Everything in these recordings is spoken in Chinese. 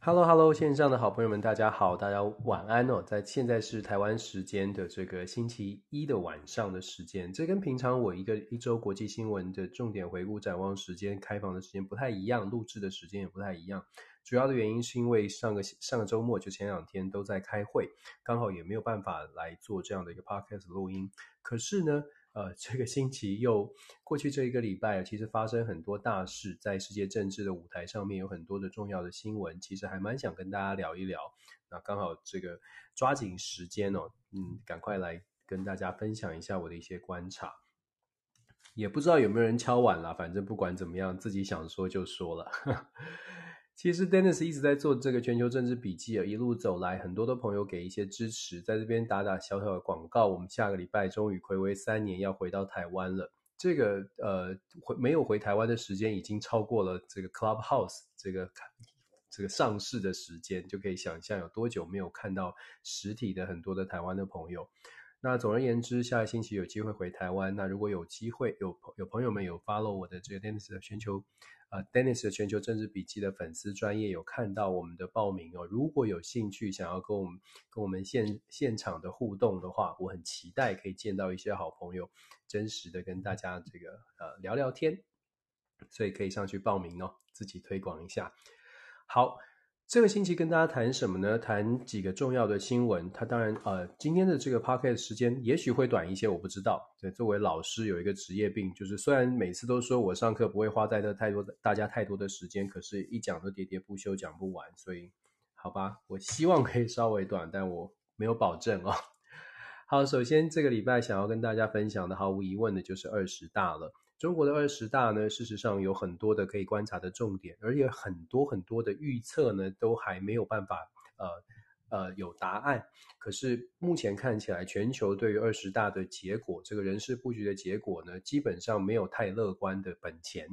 Hello Hello，线上的好朋友们，大家好，大家晚安哦。在现在是台湾时间的这个星期一的晚上的时间，这跟平常我一个一周国际新闻的重点回顾展望时间开房的时间不太一样，录制的时间也不太一样。主要的原因是因为上个上个周末就前两天都在开会，刚好也没有办法来做这样的一个 podcast 录音。可是呢，呃，这个星期又过去这一个礼拜，其实发生很多大事，在世界政治的舞台上面有很多的重要的新闻，其实还蛮想跟大家聊一聊。那刚好这个抓紧时间哦，嗯，赶快来跟大家分享一下我的一些观察。也不知道有没有人敲碗啦，反正不管怎么样，自己想说就说了。其实 Dennis 一直在做这个全球政治笔记啊，一路走来，很多的朋友给一些支持，在这边打打小小的广告。我们下个礼拜终于睽违三年要回到台湾了。这个呃回没有回台湾的时间已经超过了这个 Clubhouse 这个这个上市的时间，就可以想象有多久没有看到实体的很多的台湾的朋友。那总而言之，下个星期有机会回台湾。那如果有机会有朋有朋友们有 follow 我的这个 Dennis 的全球。啊，Dennis 的全球政治笔记的粉丝专业有看到我们的报名哦。如果有兴趣想要跟我们跟我们现现场的互动的话，我很期待可以见到一些好朋友，真实的跟大家这个呃聊聊天，所以可以上去报名哦，自己推广一下。好。这个星期跟大家谈什么呢？谈几个重要的新闻。他当然，呃，今天的这个 podcast 时间也许会短一些，我不知道。对，作为老师有一个职业病，就是虽然每次都说我上课不会花在这太多的大家太多的时间，可是一讲都喋喋不休，讲不完。所以，好吧，我希望可以稍微短，但我没有保证哦。好，首先这个礼拜想要跟大家分享的，毫无疑问的就是二十大了。中国的二十大呢，事实上有很多的可以观察的重点，而且很多很多的预测呢，都还没有办法呃呃有答案。可是目前看起来，全球对于二十大的结果，这个人事布局的结果呢，基本上没有太乐观的本钱。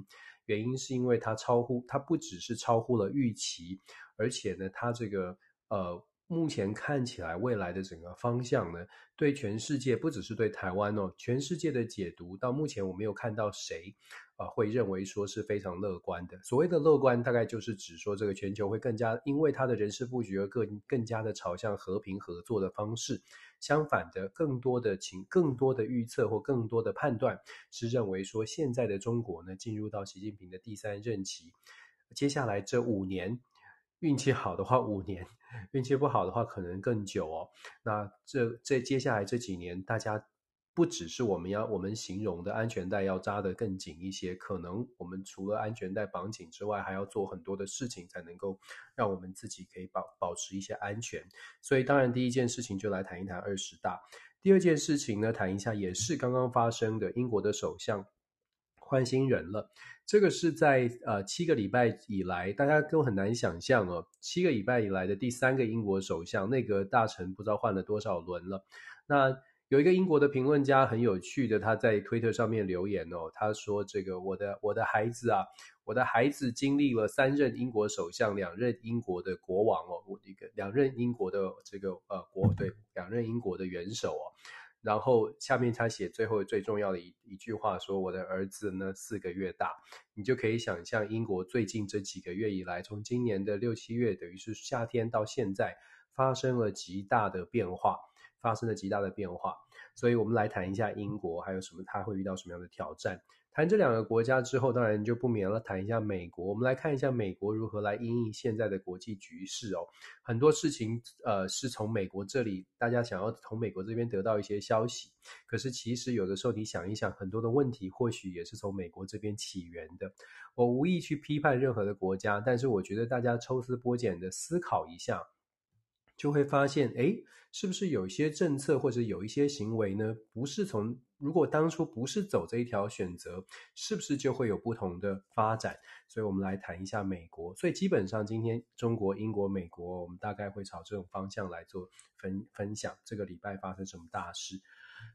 原因是因为它超乎，它不只是超乎了预期，而且呢，它这个呃。目前看起来，未来的整个方向呢，对全世界不只是对台湾哦，全世界的解读到目前我没有看到谁，呃，会认为说是非常乐观的。所谓的乐观，大概就是指说这个全球会更加因为它的人事布局而更更加的朝向和平合作的方式。相反的，更多的情，更多的预测或更多的判断是认为说，现在的中国呢，进入到习近平的第三任期，接下来这五年。运气好的话，五年；运气不好的话，可能更久哦。那这这接下来这几年，大家不只是我们要我们形容的安全带要扎得更紧一些，可能我们除了安全带绑紧之外，还要做很多的事情，才能够让我们自己可以保保持一些安全。所以，当然第一件事情就来谈一谈二十大。第二件事情呢，谈一下也是刚刚发生的，英国的首相换新人了。这个是在呃七个礼拜以来，大家都很难想象哦。七个礼拜以来的第三个英国首相，内阁大臣不知道换了多少轮了。那有一个英国的评论家很有趣的，他在推特上面留言哦，他说：“这个我的我的孩子啊，我的孩子经历了三任英国首相，两任英国的国王哦，我一个两任英国的这个呃国对两任英国的元首哦。”然后下面他写最后最重要的一一句话说：“我的儿子呢四个月大，你就可以想象英国最近这几个月以来，从今年的六七月，等于是夏天到现在，发生了极大的变化，发生了极大的变化。所以我们来谈一下英国还有什么，他会遇到什么样的挑战。”谈这两个国家之后，当然就不免了谈一下美国。我们来看一下美国如何来因应现在的国际局势哦。很多事情，呃，是从美国这里，大家想要从美国这边得到一些消息。可是其实有的时候你想一想，很多的问题或许也是从美国这边起源的。我无意去批判任何的国家，但是我觉得大家抽丝剥茧的思考一下。就会发现，哎，是不是有一些政策或者有一些行为呢？不是从如果当初不是走这一条选择，是不是就会有不同的发展？所以，我们来谈一下美国。所以，基本上今天中国、英国、美国，我们大概会朝这种方向来做分分享。这个礼拜发生什么大事？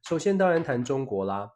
首先，当然谈中国啦。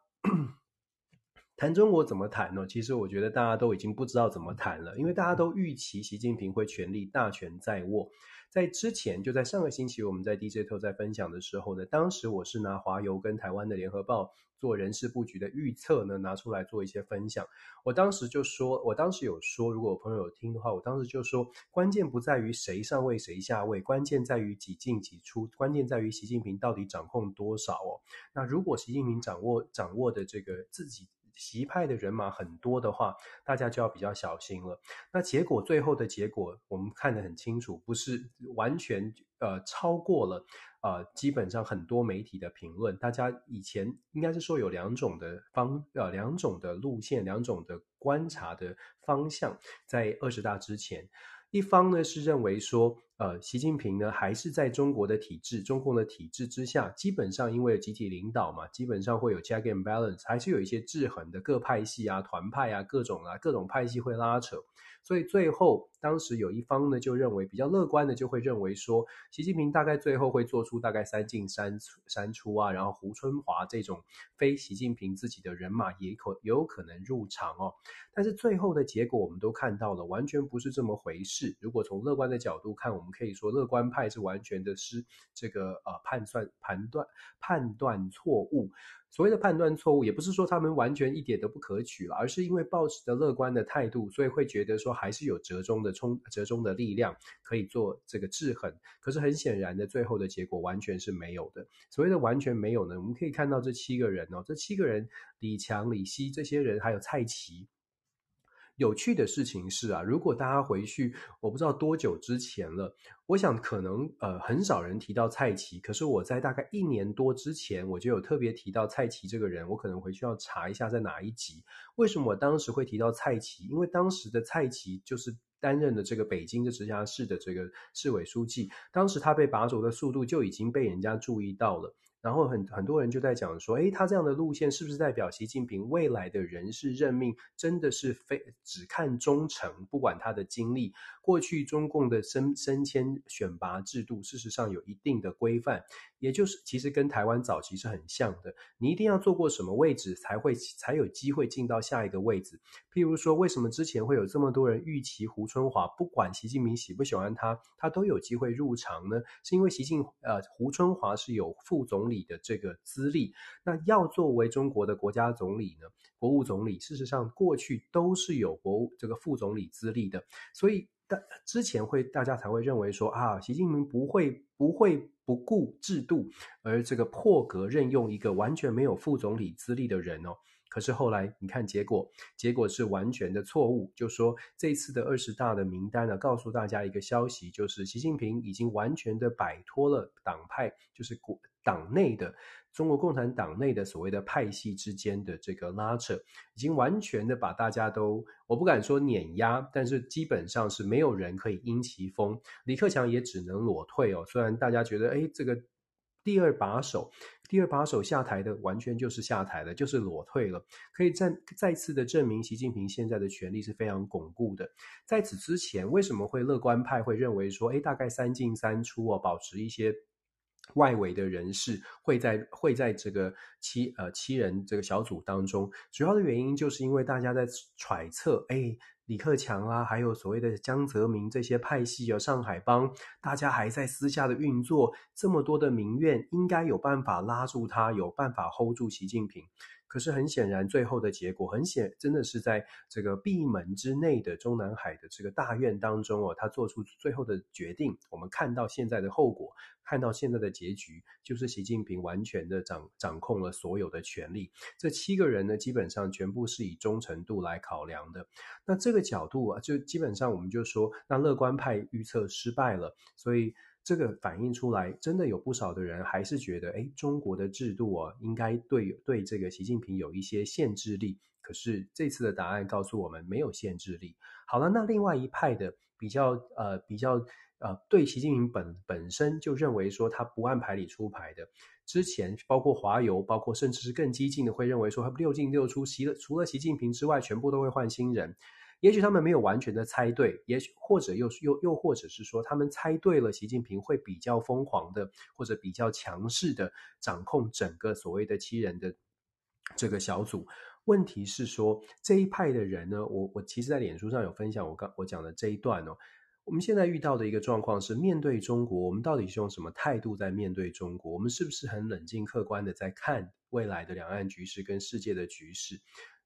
谈中国怎么谈呢？其实我觉得大家都已经不知道怎么谈了，因为大家都预期习近平会权力大权在握。在之前，就在上个星期，我们在 DJ Talk 在分享的时候呢，当时我是拿华邮跟台湾的联合报做人事布局的预测呢，拿出来做一些分享。我当时就说，我当时有说，如果有朋友有听的话，我当时就说，关键不在于谁上位谁下位，关键在于几进几出，关键在于习近平到底掌控多少哦。那如果习近平掌握掌握的这个自己。习派的人马很多的话，大家就要比较小心了。那结果最后的结果，我们看得很清楚，不是完全呃超过了呃基本上很多媒体的评论。大家以前应该是说有两种的方呃两种的路线，两种的观察的方向，在二十大之前。一方呢是认为说，呃，习近平呢还是在中国的体制、中共的体制之下，基本上因为集体领导嘛，基本上会有 check and balance，还是有一些制衡的各派系啊、团派啊、各种啊、各种派系会拉扯。所以最后，当时有一方呢就认为比较乐观的，就会认为说，习近平大概最后会做出大概三进三出三出啊，然后胡春华这种非习近平自己的人马也可也有可能入场哦。但是最后的结果我们都看到了，完全不是这么回事。如果从乐观的角度看，我们可以说乐观派是完全的失这个呃判算判断判断错误。所谓的判断错误，也不是说他们完全一点都不可取了，而是因为抱持的乐观的态度，所以会觉得说还是有折中的冲折中的力量可以做这个制衡。可是很显然的，最后的结果完全是没有的。所谓的完全没有呢，我们可以看到这七个人哦，这七个人李强、李希这些人，还有蔡奇。有趣的事情是啊，如果大家回去，我不知道多久之前了，我想可能呃很少人提到蔡奇，可是我在大概一年多之前，我就有特别提到蔡奇这个人，我可能回去要查一下在哪一集。为什么我当时会提到蔡奇？因为当时的蔡奇就是担任的这个北京的直辖市的这个市委书记，当时他被拔走的速度就已经被人家注意到了。然后很很多人就在讲说，诶，他这样的路线是不是代表习近平未来的人事任命真的是非只看忠诚，不管他的经历？过去中共的升升迁选拔制度，事实上有一定的规范，也就是其实跟台湾早期是很像的。你一定要做过什么位置，才会才有机会进到下一个位置。譬如说，为什么之前会有这么多人预期胡春华，不管习近平喜不喜欢他，他都有机会入场呢？是因为习近呃胡春华是有副总理的这个资历，那要作为中国的国家总理呢，国务总理，事实上过去都是有国务这个副总理资历的，所以。但之前会大家才会认为说啊，习近平不会不会不顾制度，而这个破格任用一个完全没有副总理资历的人哦。可是后来你看结果，结果是完全的错误。就说这次的二十大的名单呢，告诉大家一个消息，就是习近平已经完全的摆脱了党派，就是国党内的。中国共产党内的所谓的派系之间的这个拉扯，已经完全的把大家都，我不敢说碾压，但是基本上是没有人可以因其风。李克强也只能裸退哦。虽然大家觉得，哎，这个第二把手，第二把手下台的完全就是下台了，就是裸退了，可以再再次的证明习近平现在的权力是非常巩固的。在此之前，为什么会乐观派会认为说，哎，大概三进三出哦，保持一些。外围的人士会在会在这个七呃七人这个小组当中，主要的原因就是因为大家在揣测，哎，李克强啊，还有所谓的江泽民这些派系，啊上海帮，大家还在私下的运作，这么多的民怨，应该有办法拉住他，有办法 hold 住习近平。可是很显然，最后的结果很显，真的是在这个闭门之内的中南海的这个大院当中哦，他做出最后的决定。我们看到现在的后果，看到现在的结局，就是习近平完全的掌掌控了所有的权力。这七个人呢，基本上全部是以忠诚度来考量的。那这个角度啊，就基本上我们就说，那乐观派预测失败了，所以。这个反映出来，真的有不少的人还是觉得，哎，中国的制度啊，应该对对这个习近平有一些限制力。可是这次的答案告诉我们，没有限制力。好了，那另外一派的比较呃比较呃，对习近平本本身就认为说他不按牌理出牌的，之前包括华邮，包括甚至是更激进的，会认为说他六进六出，习了除了习近平之外，全部都会换新人。也许他们没有完全的猜对，也许或者又又又或者是说他们猜对了，习近平会比较疯狂的或者比较强势的掌控整个所谓的七人的这个小组。问题是说这一派的人呢，我我其实，在脸书上有分享我刚我讲的这一段哦。我们现在遇到的一个状况是，面对中国，我们到底是用什么态度在面对中国？我们是不是很冷静客观的在看未来的两岸局势跟世界的局势？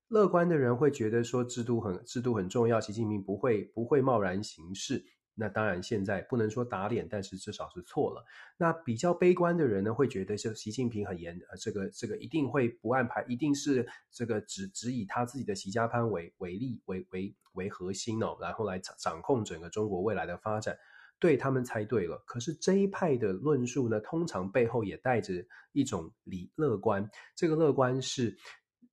乐观的人会觉得说制度很制度很重要，习近平不会不会贸然行事。那当然，现在不能说打脸，但是至少是错了。那比较悲观的人呢，会觉得是习近平很严，呃，这个这个一定会不按牌，一定是这个只只以他自己的习家班为为例为为为核心哦，然后来掌掌控整个中国未来的发展。对，他们猜对了。可是这一派的论述呢，通常背后也带着一种理乐观。这个乐观是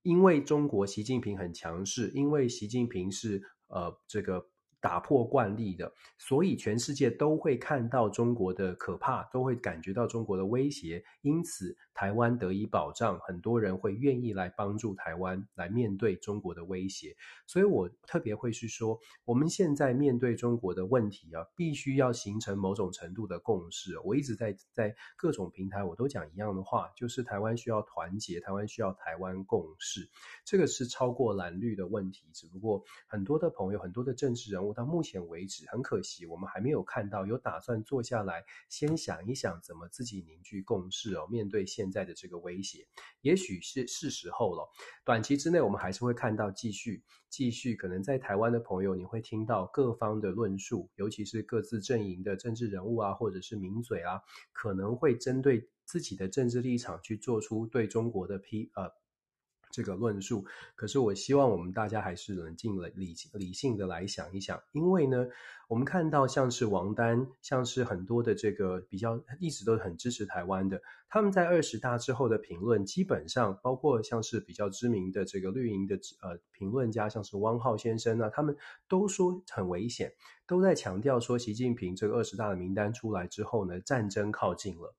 因为中国习近平很强势，因为习近平是呃这个。打破惯例的，所以全世界都会看到中国的可怕，都会感觉到中国的威胁，因此台湾得以保障，很多人会愿意来帮助台湾来面对中国的威胁。所以我特别会是说，我们现在面对中国的问题啊，必须要形成某种程度的共识。我一直在在各种平台我都讲一样的话，就是台湾需要团结，台湾需要台湾共识，这个是超过蓝绿的问题。只不过很多的朋友，很多的政治人物。到目前为止，很可惜，我们还没有看到有打算坐下来先想一想怎么自己凝聚共识哦。面对现在的这个威胁，也许是是时候了。短期之内，我们还是会看到继续继续，可能在台湾的朋友，你会听到各方的论述，尤其是各自阵营的政治人物啊，或者是名嘴啊，可能会针对自己的政治立场去做出对中国的批呃。这个论述，可是我希望我们大家还是冷静了、理理性的来想一想，因为呢，我们看到像是王丹，像是很多的这个比较一直都很支持台湾的，他们在二十大之后的评论，基本上包括像是比较知名的这个绿营的呃评论家，像是汪浩先生啊，他们都说很危险，都在强调说习近平这个二十大的名单出来之后呢，战争靠近了。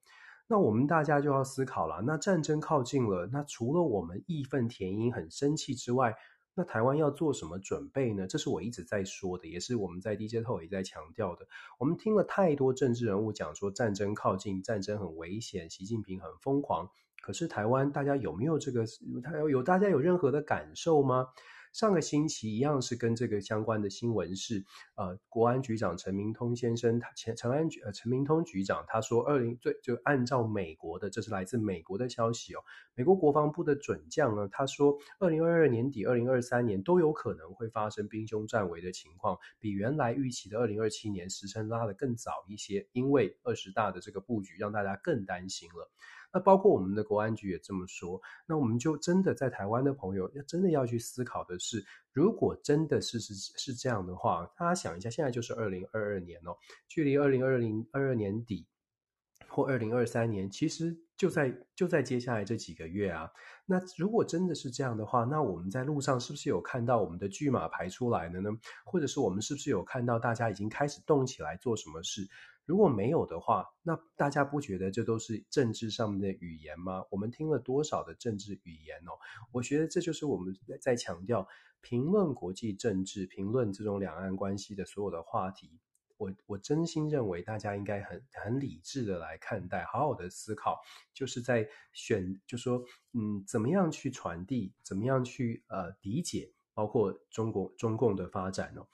那我们大家就要思考了，那战争靠近了，那除了我们义愤填膺、很生气之外，那台湾要做什么准备呢？这是我一直在说的，也是我们在 DJT 也在强调的。我们听了太多政治人物讲说战争靠近，战争很危险，习近平很疯狂。可是台湾大家有没有这个？他有大家有任何的感受吗？上个星期一样是跟这个相关的新闻是，呃，国安局长陈明通先生，他前陈安局呃陈明通局长他说，二零最就按照美国的，这是来自美国的消息哦，美国国防部的准将呢，他说，二零二二年底、二零二三年都有可能会发生兵凶战危的情况，比原来预期的二零二七年时辰拉得更早一些，因为二十大的这个布局让大家更担心了。那包括我们的国安局也这么说，那我们就真的在台湾的朋友要真的要去思考的是，如果真的是是是这样的话，大家想一下，现在就是二零二二年哦，距离二零二零二二年底或二零二三年，其实就在就在接下来这几个月啊。那如果真的是这样的话，那我们在路上是不是有看到我们的巨马排出来了呢？或者是我们是不是有看到大家已经开始动起来做什么事？如果没有的话，那大家不觉得这都是政治上面的语言吗？我们听了多少的政治语言哦？我觉得这就是我们在强调评论国际政治、评论这种两岸关系的所有的话题。我我真心认为大家应该很很理智的来看待，好好的思考，就是在选，就说嗯，怎么样去传递，怎么样去呃理解，包括中国中共的发展哦。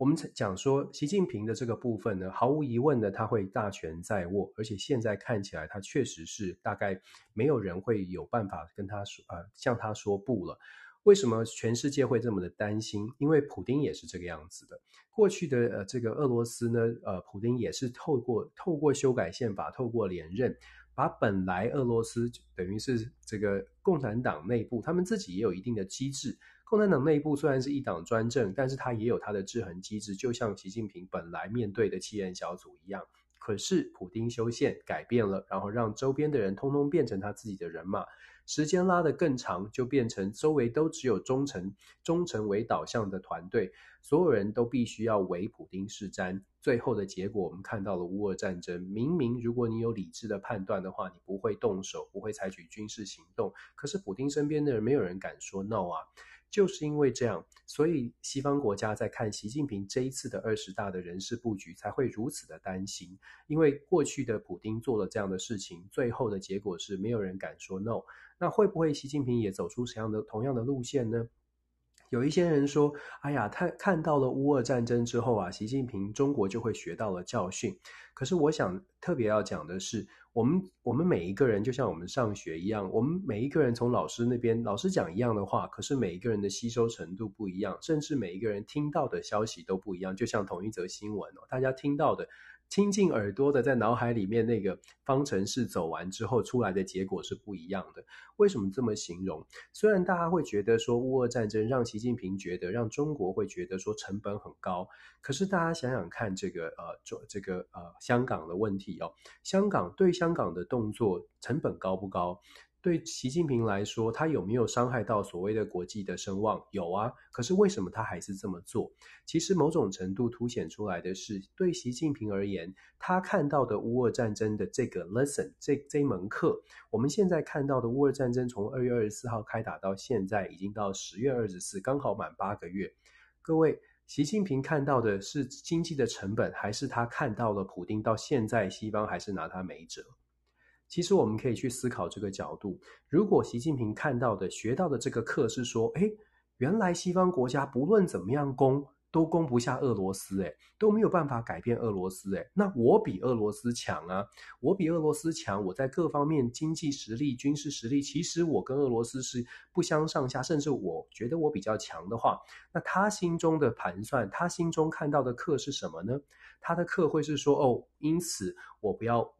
我们讲说，习近平的这个部分呢，毫无疑问的，他会大权在握，而且现在看起来，他确实是大概没有人会有办法跟他说，呃，向他说不了。为什么全世界会这么的担心？因为普丁也是这个样子的。过去的呃，这个俄罗斯呢，呃，普丁也是透过透过修改宪法，透过连任，把本来俄罗斯等于是这个共产党内部，他们自己也有一定的机制。共产党内部虽然是一党专政，但是它也有它的制衡机制，就像习近平本来面对的七人小组一样。可是普丁修宪改变了，然后让周边的人通通变成他自己的人马。时间拉得更长，就变成周围都只有忠诚、忠诚为导向的团队，所有人都必须要为普丁是瞻。最后的结果，我们看到了乌俄战争。明明如果你有理智的判断的话，你不会动手，不会采取军事行动。可是普丁身边的人没有人敢说 no 啊。就是因为这样，所以西方国家在看习近平这一次的二十大的人事布局才会如此的担心，因为过去的普丁做了这样的事情，最后的结果是没有人敢说 no。那会不会习近平也走出同样的同样的路线呢？有一些人说：“哎呀，他看到了乌俄战争之后啊，习近平中国就会学到了教训。”可是我想特别要讲的是，我们我们每一个人就像我们上学一样，我们每一个人从老师那边，老师讲一样的话，可是每一个人的吸收程度不一样，甚至每一个人听到的消息都不一样。就像同一则新闻哦，大家听到的。亲近耳朵的，在脑海里面那个方程式走完之后出来的结果是不一样的。为什么这么形容？虽然大家会觉得说乌俄战争让习近平觉得，让中国会觉得说成本很高，可是大家想想看，这个呃，这这个呃香港的问题哦，香港对香港的动作成本高不高？对习近平来说，他有没有伤害到所谓的国际的声望？有啊，可是为什么他还是这么做？其实某种程度凸显出来的是，对习近平而言，他看到的乌俄战争的这个 lesson，这这门课，我们现在看到的乌俄战争从二月二十四号开打到现在，已经到十月二十四，刚好满八个月。各位，习近平看到的是经济的成本，还是他看到了普丁到现在西方还是拿他没辙？其实我们可以去思考这个角度。如果习近平看到的、学到的这个课是说，诶，原来西方国家不论怎么样攻，都攻不下俄罗斯，诶，都没有办法改变俄罗斯，诶，那我比俄罗斯强啊！我比俄罗斯强，我在各方面经济实力、军事实力，其实我跟俄罗斯是不相上下，甚至我觉得我比较强的话，那他心中的盘算，他心中看到的课是什么呢？他的课会是说，哦，因此我不要。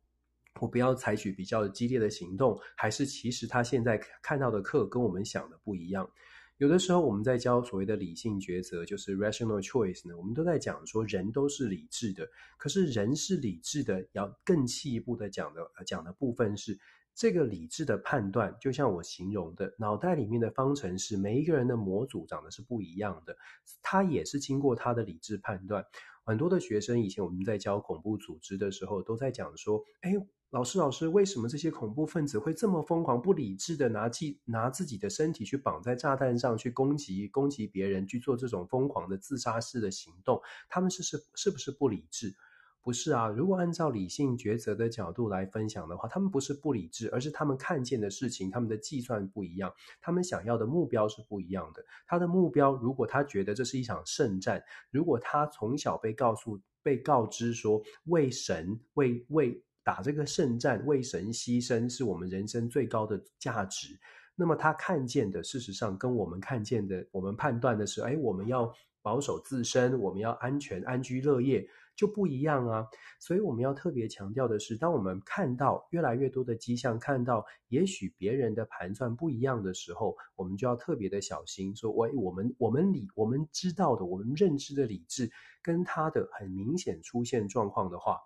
我不要采取比较激烈的行动，还是其实他现在看到的课跟我们想的不一样。有的时候我们在教所谓的理性抉择，就是 rational choice 呢，我们都在讲说人都是理智的，可是人是理智的，要更进一步的讲的讲的部分是这个理智的判断，就像我形容的，脑袋里面的方程式，每一个人的模组长得是不一样的，他也是经过他的理智判断。很多的学生以前我们在教恐怖组织的时候，都在讲说，哎。老师，老师，为什么这些恐怖分子会这么疯狂、不理智的拿自拿自己的身体去绑在炸弹上去攻击攻击别人，去做这种疯狂的自杀式的行动？他们是是是不是不理智？不是啊。如果按照理性抉择的角度来分享的话，他们不是不理智，而是他们看见的事情，他们的计算不一样，他们想要的目标是不一样的。他的目标，如果他觉得这是一场圣战，如果他从小被告诉、被告知说为神、为为。打这个圣战，为神牺牲，是我们人生最高的价值。那么他看见的，事实上跟我们看见的，我们判断的是，哎，我们要保守自身，我们要安全、安居乐业，就不一样啊。所以我们要特别强调的是，当我们看到越来越多的迹象，看到也许别人的盘算不一样的时候，我们就要特别的小心，说，喂，我们我们理我们知道的，我们认知的理智，跟他的很明显出现状况的话。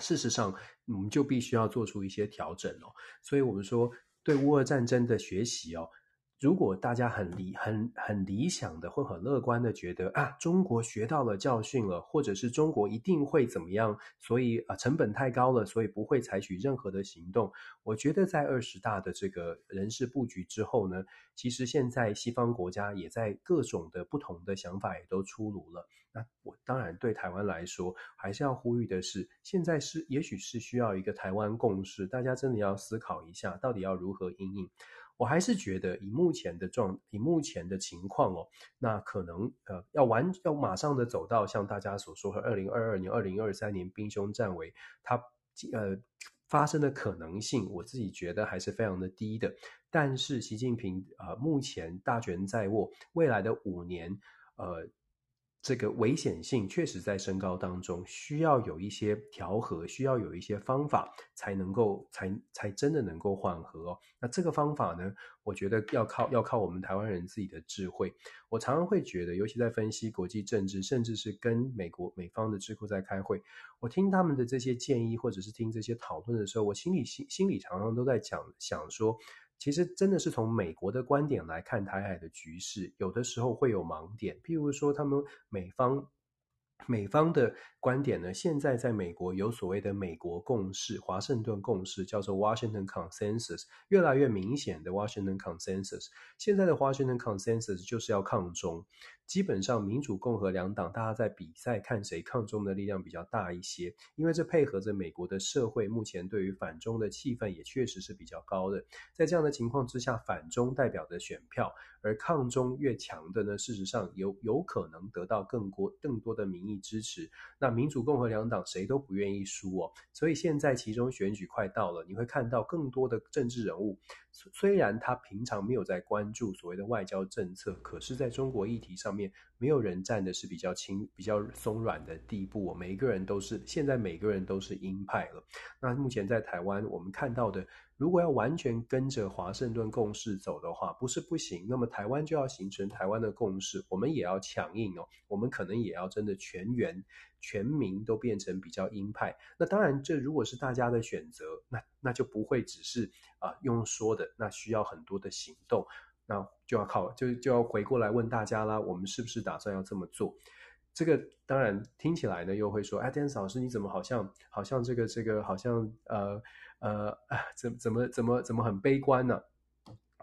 事实上，我们就必须要做出一些调整哦。所以，我们说对乌俄战争的学习哦，如果大家很理、很很理想的或很乐观的觉得啊，中国学到了教训了，或者是中国一定会怎么样，所以啊，成本太高了，所以不会采取任何的行动。我觉得在二十大的这个人事布局之后呢，其实现在西方国家也在各种的不同的想法也都出炉了。那我当然对台湾来说，还是要呼吁的是，现在是也许是需要一个台湾共识，大家真的要思考一下，到底要如何应应。我还是觉得以目前的状，以目前的情况哦，那可能呃要完要马上的走到像大家所说的二零二二年、二零二三年兵凶战危，它呃发生的可能性，我自己觉得还是非常的低的。但是习近平呃目前大权在握，未来的五年呃。这个危险性确实在升高当中，需要有一些调和，需要有一些方法才能够，才才真的能够缓和。那这个方法呢，我觉得要靠要靠我们台湾人自己的智慧。我常常会觉得，尤其在分析国际政治，甚至是跟美国美方的智库在开会，我听他们的这些建议，或者是听这些讨论的时候，我心里心心里常常都在讲想说。其实真的是从美国的观点来看台海的局势，有的时候会有盲点。譬如说，他们美方美方的观点呢，现在在美国有所谓的美国共识、华盛顿共识，叫做 Washington Consensus，越来越明显的 Washington Consensus。现在的 Washington Consensus 就是要抗中。基本上，民主、共和两党，大家在比赛看谁抗中的力量比较大一些，因为这配合着美国的社会目前对于反中的气氛也确实是比较高的。在这样的情况之下，反中代表的选票，而抗中越强的呢，事实上有有可能得到更多更多的民意支持。那民主、共和两党谁都不愿意输哦，所以现在其中选举快到了，你会看到更多的政治人物。虽然他平常没有在关注所谓的外交政策，可是在中国议题上面，没有人站的是比较轻、比较松软的地步。每一个人都是现在每个人都是鹰派了。那目前在台湾，我们看到的，如果要完全跟着华盛顿共识走的话，不是不行。那么台湾就要形成台湾的共识，我们也要强硬哦。我们可能也要真的全员。全民都变成比较鹰派，那当然，这如果是大家的选择，那那就不会只是啊、用说的，那需要很多的行动，那就要靠就就要回过来问大家啦，我们是不是打算要这么做？这个当然听起来呢，又会说，哎，Dennis 老师，你怎么好像好像这个这个好像呃呃怎怎么怎么怎么很悲观呢？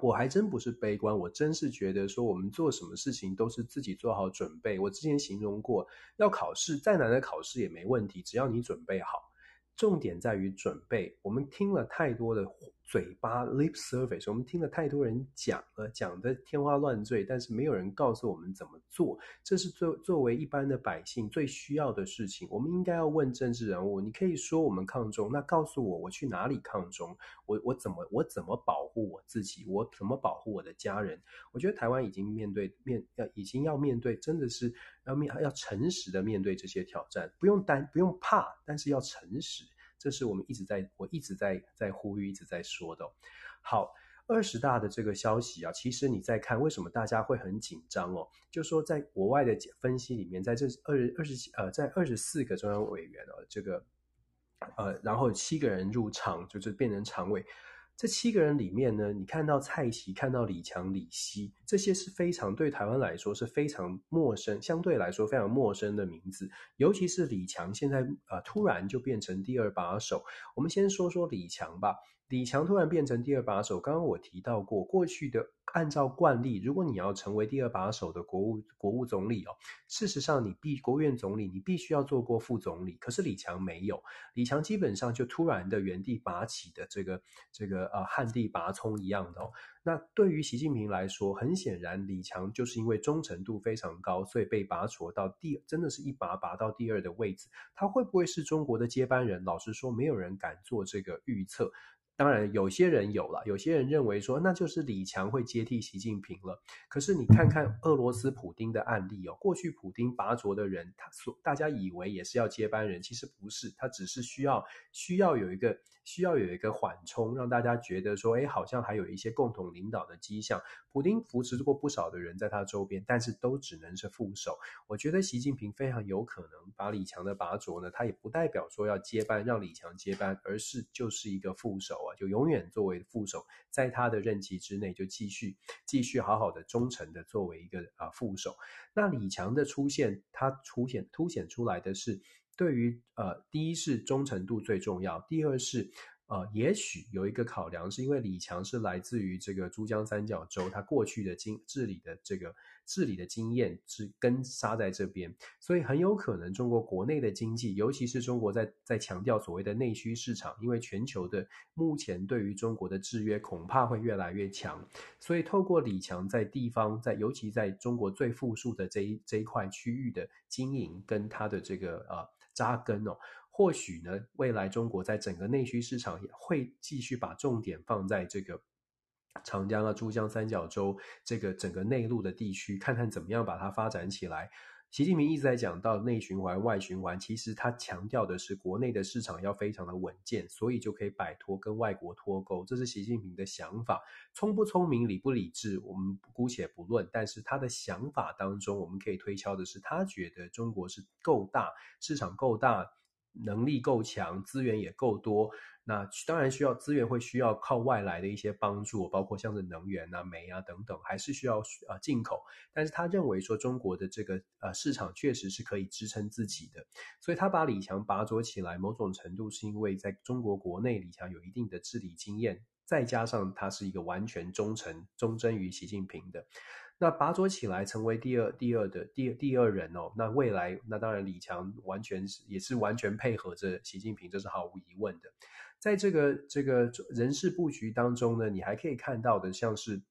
我还真不是悲观，我真是觉得说我们做什么事情都是自己做好准备。我之前形容过，要考试再难的考试也没问题，只要你准备好。重点在于准备。我们听了太多的嘴巴 lip service，我们听了太多人讲了，讲得天花乱坠，但是没有人告诉我们怎么做。这是作作为一般的百姓最需要的事情。我们应该要问政治人物：你可以说我们抗中，那告诉我我去哪里抗中？我我怎么我怎么保护我自己？我怎么保护我的家人？我觉得台湾已经面对面要已经要面对，真的是要面要诚实的面对这些挑战，不用担不用怕，但是要诚实。这是我们一直在，我一直在在呼吁，一直在说的。好，二十大的这个消息啊，其实你在看，为什么大家会很紧张哦？就说在国外的分析里面，在这二二十呃，在二十四个中央委员哦，这个呃，然后七个人入场，就是变成常委。这七个人里面呢，你看到蔡奇，看到李强、李希，这些是非常对台湾来说是非常陌生，相对来说非常陌生的名字。尤其是李强，现在啊、呃、突然就变成第二把手。我们先说说李强吧。李强突然变成第二把手，刚刚我提到过，过去的按照惯例，如果你要成为第二把手的国务国务总理哦，事实上你必国务院总理你必须要做过副总理，可是李强没有，李强基本上就突然的原地拔起的这个这个呃旱地拔葱一样的哦。那对于习近平来说，很显然李强就是因为忠诚度非常高，所以被拔擢到第真的是一拔拔到第二的位置，他会不会是中国的接班人？老实说，没有人敢做这个预测。当然，有些人有了，有些人认为说，那就是李强会接替习近平了。可是你看看俄罗斯普丁的案例哦，过去普丁拔擢的人，他所大家以为也是要接班人，其实不是，他只是需要需要有一个。需要有一个缓冲，让大家觉得说，哎，好像还有一些共同领导的迹象。普丁扶持过不少的人在他周边，但是都只能是副手。我觉得习近平非常有可能把李强的拔擢呢，他也不代表说要接班，让李强接班，而是就是一个副手就永远作为副手，在他的任期之内就继续继续好好的忠诚的作为一个啊副手。那李强的出现，他出现凸显出来的是。对于呃，第一是忠诚度最重要，第二是呃，也许有一个考量，是因为李强是来自于这个珠江三角洲，他过去的经治理的这个治理的经验是根扎在这边，所以很有可能中国国内的经济，尤其是中国在在强调所谓的内需市场，因为全球的目前对于中国的制约恐怕会越来越强，所以透过李强在地方，在尤其在中国最富庶的这一这一块区域的经营，跟他的这个呃。扎根哦，或许呢，未来中国在整个内需市场也会继续把重点放在这个长江啊、珠江三角洲这个整个内陆的地区，看看怎么样把它发展起来。习近平一直在讲到内循环、外循环，其实他强调的是国内的市场要非常的稳健，所以就可以摆脱跟外国脱钩。这是习近平的想法，聪不聪明、理不理智，我们姑且不论。但是他的想法当中，我们可以推敲的是，他觉得中国是够大，市场够大，能力够强，资源也够多。那当然需要资源，会需要靠外来的一些帮助，包括像是能源啊、煤啊等等，还是需要呃进口。但是他认为说中国的这个呃市场确实是可以支撑自己的，所以他把李强拔擢起来，某种程度是因为在中国国内李强有一定的治理经验，再加上他是一个完全忠诚忠贞于习近平的。那拔擢起来成为第二第二的第第二人哦，那未来那当然李强完全是也是完全配合着习近平，这是毫无疑问的。在这个这个人事布局当中呢，你还可以看到的，像是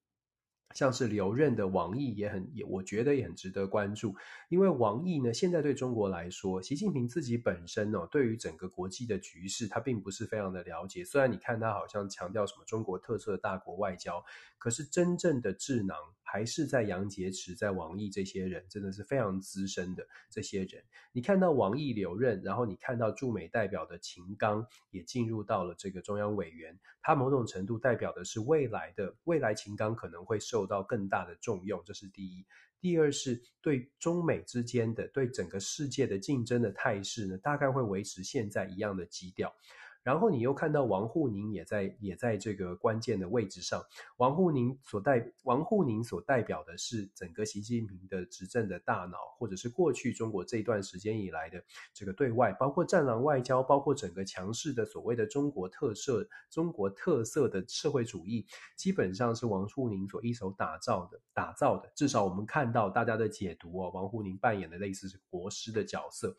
像是留任的王毅也很也，我觉得也很值得关注。因为王毅呢，现在对中国来说，习近平自己本身呢、哦，对于整个国际的局势，他并不是非常的了解。虽然你看他好像强调什么中国特色大国外交，可是真正的智囊。还是在杨洁篪、在王毅这些人，真的是非常资深的这些人。你看到王毅留任，然后你看到驻美代表的秦刚也进入到了这个中央委员，他某种程度代表的是未来的未来，秦刚可能会受到更大的重用，这是第一。第二是对中美之间的对整个世界的竞争的态势呢，大概会维持现在一样的基调。然后你又看到王沪宁也在也在这个关键的位置上，王沪宁所代王沪宁所代表的是整个习近平的执政的大脑，或者是过去中国这一段时间以来的这个对外，包括战狼外交，包括整个强势的所谓的中国特色、中国特色的社会主义，基本上是王沪宁所一手打造的、打造的。至少我们看到大家的解读哦，王沪宁扮演的类似是国师的角色。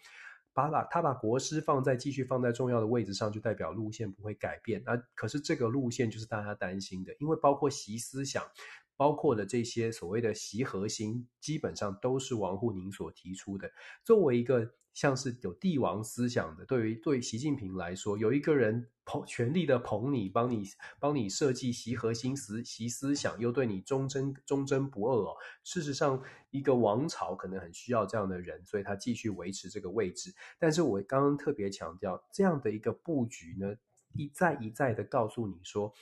把把他把国师放在继续放在重要的位置上，就代表路线不会改变。那可是这个路线就是大家担心的，因为包括习思想，包括的这些所谓的习核心，基本上都是王沪宁所提出的。作为一个像是有帝王思想的，对于对习近平来说，有一个人捧全力的捧你，帮你帮你设计习核心思习思想，又对你忠贞忠贞不二哦。事实上，一个王朝可能很需要这样的人，所以他继续维持这个位置。但是我刚刚特别强调，这样的一个布局呢，一再一再的告诉你说，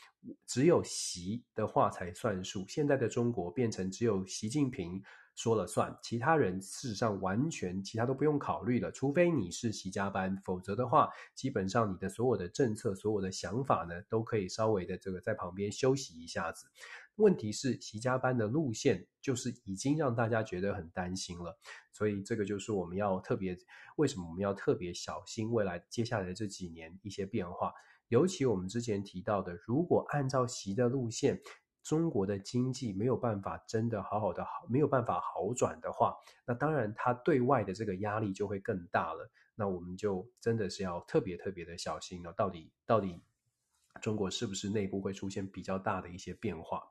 只有习的话才算数。现在的中国变成只有习近平。说了算，其他人事实上完全其他都不用考虑了，除非你是习家班，否则的话，基本上你的所有的政策、所有的想法呢，都可以稍微的这个在旁边休息一下子。问题是习家班的路线就是已经让大家觉得很担心了，所以这个就是我们要特别为什么我们要特别小心未来接下来的这几年一些变化，尤其我们之前提到的，如果按照习的路线。中国的经济没有办法真的好好的好，没有办法好转的话，那当然它对外的这个压力就会更大了。那我们就真的是要特别特别的小心了。到底到底中国是不是内部会出现比较大的一些变化？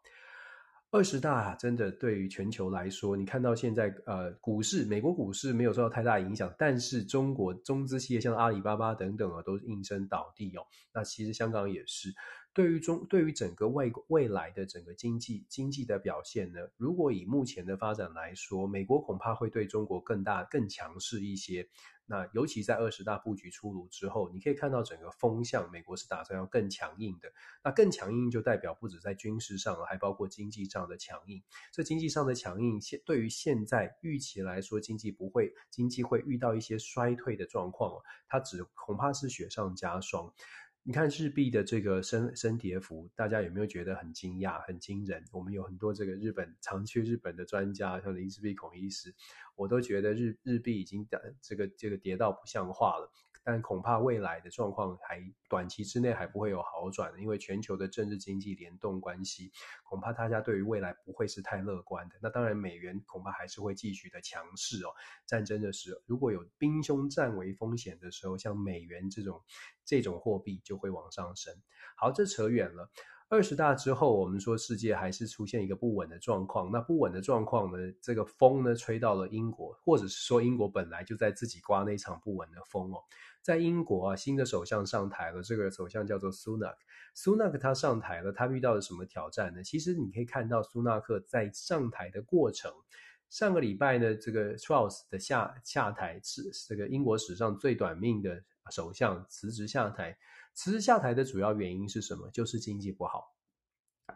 二十大真的对于全球来说，你看到现在呃股市，美国股市没有受到太大影响，但是中国中资企业像阿里巴巴等等啊，都应声倒地哦。那其实香港也是。对于中，对于整个未未来的整个经济经济的表现呢，如果以目前的发展来说，美国恐怕会对中国更大更强势一些。那尤其在二十大布局出炉之后，你可以看到整个风向，美国是打算要更强硬的。那更强硬就代表不止在军事上，还包括经济上的强硬。这经济上的强硬，现对于现在预期来说，经济不会经济会遇到一些衰退的状况，它只恐怕是雪上加霜。你看日币的这个升升跌幅，大家有没有觉得很惊讶、很惊人？我们有很多这个日本常去日本的专家，像林氏璧孔医师，我都觉得日日币已经这个这个跌到不像话了。但恐怕未来的状况还短期之内还不会有好转，因为全球的政治经济联动关系，恐怕大家对于未来不会是太乐观的。那当然，美元恐怕还是会继续的强势哦。战争的时候，如果有兵凶战危风险的时候，像美元这种这种货币就会往上升。好，这扯远了。二十大之后，我们说世界还是出现一个不稳的状况。那不稳的状况呢？这个风呢，吹到了英国，或者是说英国本来就在自己刮那场不稳的风哦。在英国啊，新的首相上台了，这个首相叫做苏纳克。苏纳克他上台了，他遇到了什么挑战呢？其实你可以看到苏纳克在上台的过程。上个礼拜呢，这个 Truss 的下下台是这个英国史上最短命的首相辞职下台。其实下台的主要原因是什么？就是经济不好。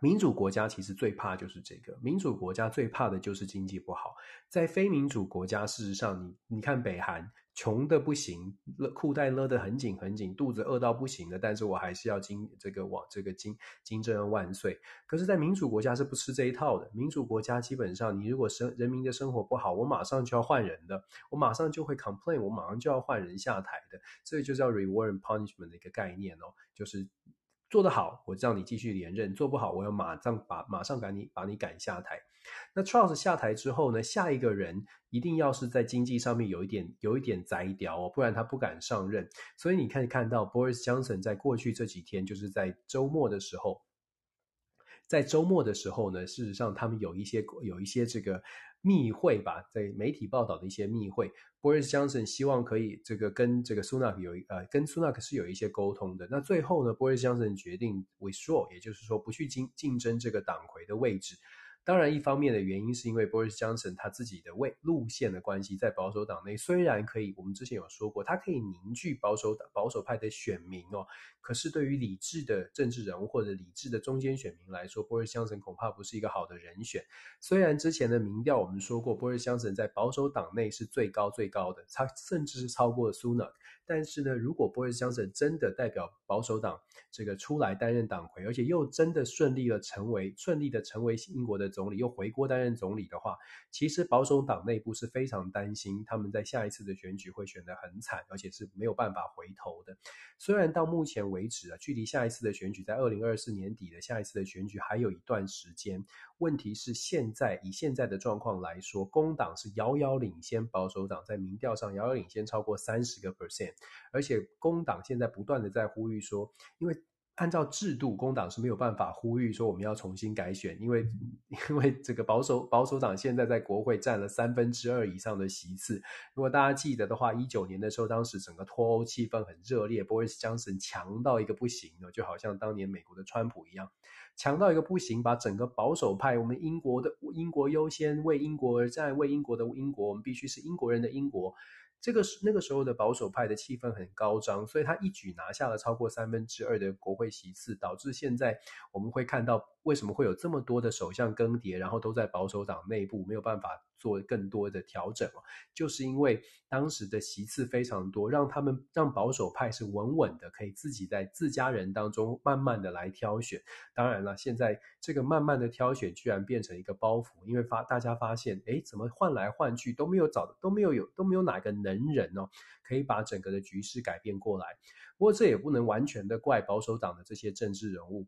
民主国家其实最怕就是这个，民主国家最怕的就是经济不好。在非民主国家，事实上，你你看北韩穷的不行，勒裤带勒得很紧很紧，肚子饿到不行的，但是我还是要金这个往这个金金正恩万岁。可是，在民主国家是不吃这一套的。民主国家基本上，你如果生人民的生活不好，我马上就要换人的，我马上就会 complain，我马上就要换人下台的。这就叫 reward and punishment 的一个概念哦，就是。做得好，我让你继续连任；做不好，我要马上把马上赶你把你赶下台。那 Charles 下台之后呢，下一个人一定要是在经济上面有一点有一点宰屌哦，不然他不敢上任。所以你可以看到 Boris Johnson 在过去这几天，就是在周末的时候，在周末的时候呢，事实上他们有一些有一些这个。密会吧，在媒体报道的一些密会，Boris Johnson 希望可以这个跟这个 Sunak 有呃跟 Sunak 是有一些沟通的。那最后呢，Boris Johnson 决定 withdraw，也就是说不去竞竞争这个党魁的位置。当然，一方面的原因是因为 Boris Johnson 他自己的位路线的关系，在保守党内虽然可以，我们之前有说过，他可以凝聚保守党保守派的选民哦，可是对于理智的政治人物或者理智的中间选民来说，Boris Johnson 恐怕不是一个好的人选。虽然之前的民调我们说过，Boris Johnson 在保守党内是最高最高的，他甚至是超过了 Sunak。但是呢，如果 Boris Johnson 真的代表保守党这个出来担任党魁，而且又真的顺利的成为顺利的成为英国的总理，又回国担任总理的话，其实保守党内部是非常担心他们在下一次的选举会选得很惨，而且是没有办法回头的。虽然到目前为止啊，距离下一次的选举在二零二四年底的下一次的选举还有一段时间。问题是现在以现在的状况来说，工党是遥遥领先保守党，在民调上遥遥领先超过三十个 percent，而且工党现在不断的在呼吁说，因为按照制度，工党是没有办法呼吁说我们要重新改选，因为 因为这个保守保守党现在在国会占了三分之二以上的席次。如果大家记得的话，一九年的时候，当时整个脱欧气氛很热烈，Boris Johnson 强到一个不行了，就好像当年美国的川普一样。强到一个不行，把整个保守派，我们英国的英国优先，为英国而战，为英国的英国，我们必须是英国人的英国。这个是那个时候的保守派的气氛很高涨，所以他一举拿下了超过三分之二的国会席次，导致现在我们会看到为什么会有这么多的首相更迭，然后都在保守党内部没有办法。做更多的调整，就是因为当时的席次非常多，让他们让保守派是稳稳的，可以自己在自家人当中慢慢的来挑选。当然了，现在这个慢慢的挑选居然变成一个包袱，因为发大家发现，哎，怎么换来换去都没有找都没有有都没有哪个能人哦，可以把整个的局势改变过来。不过这也不能完全的怪保守党的这些政治人物，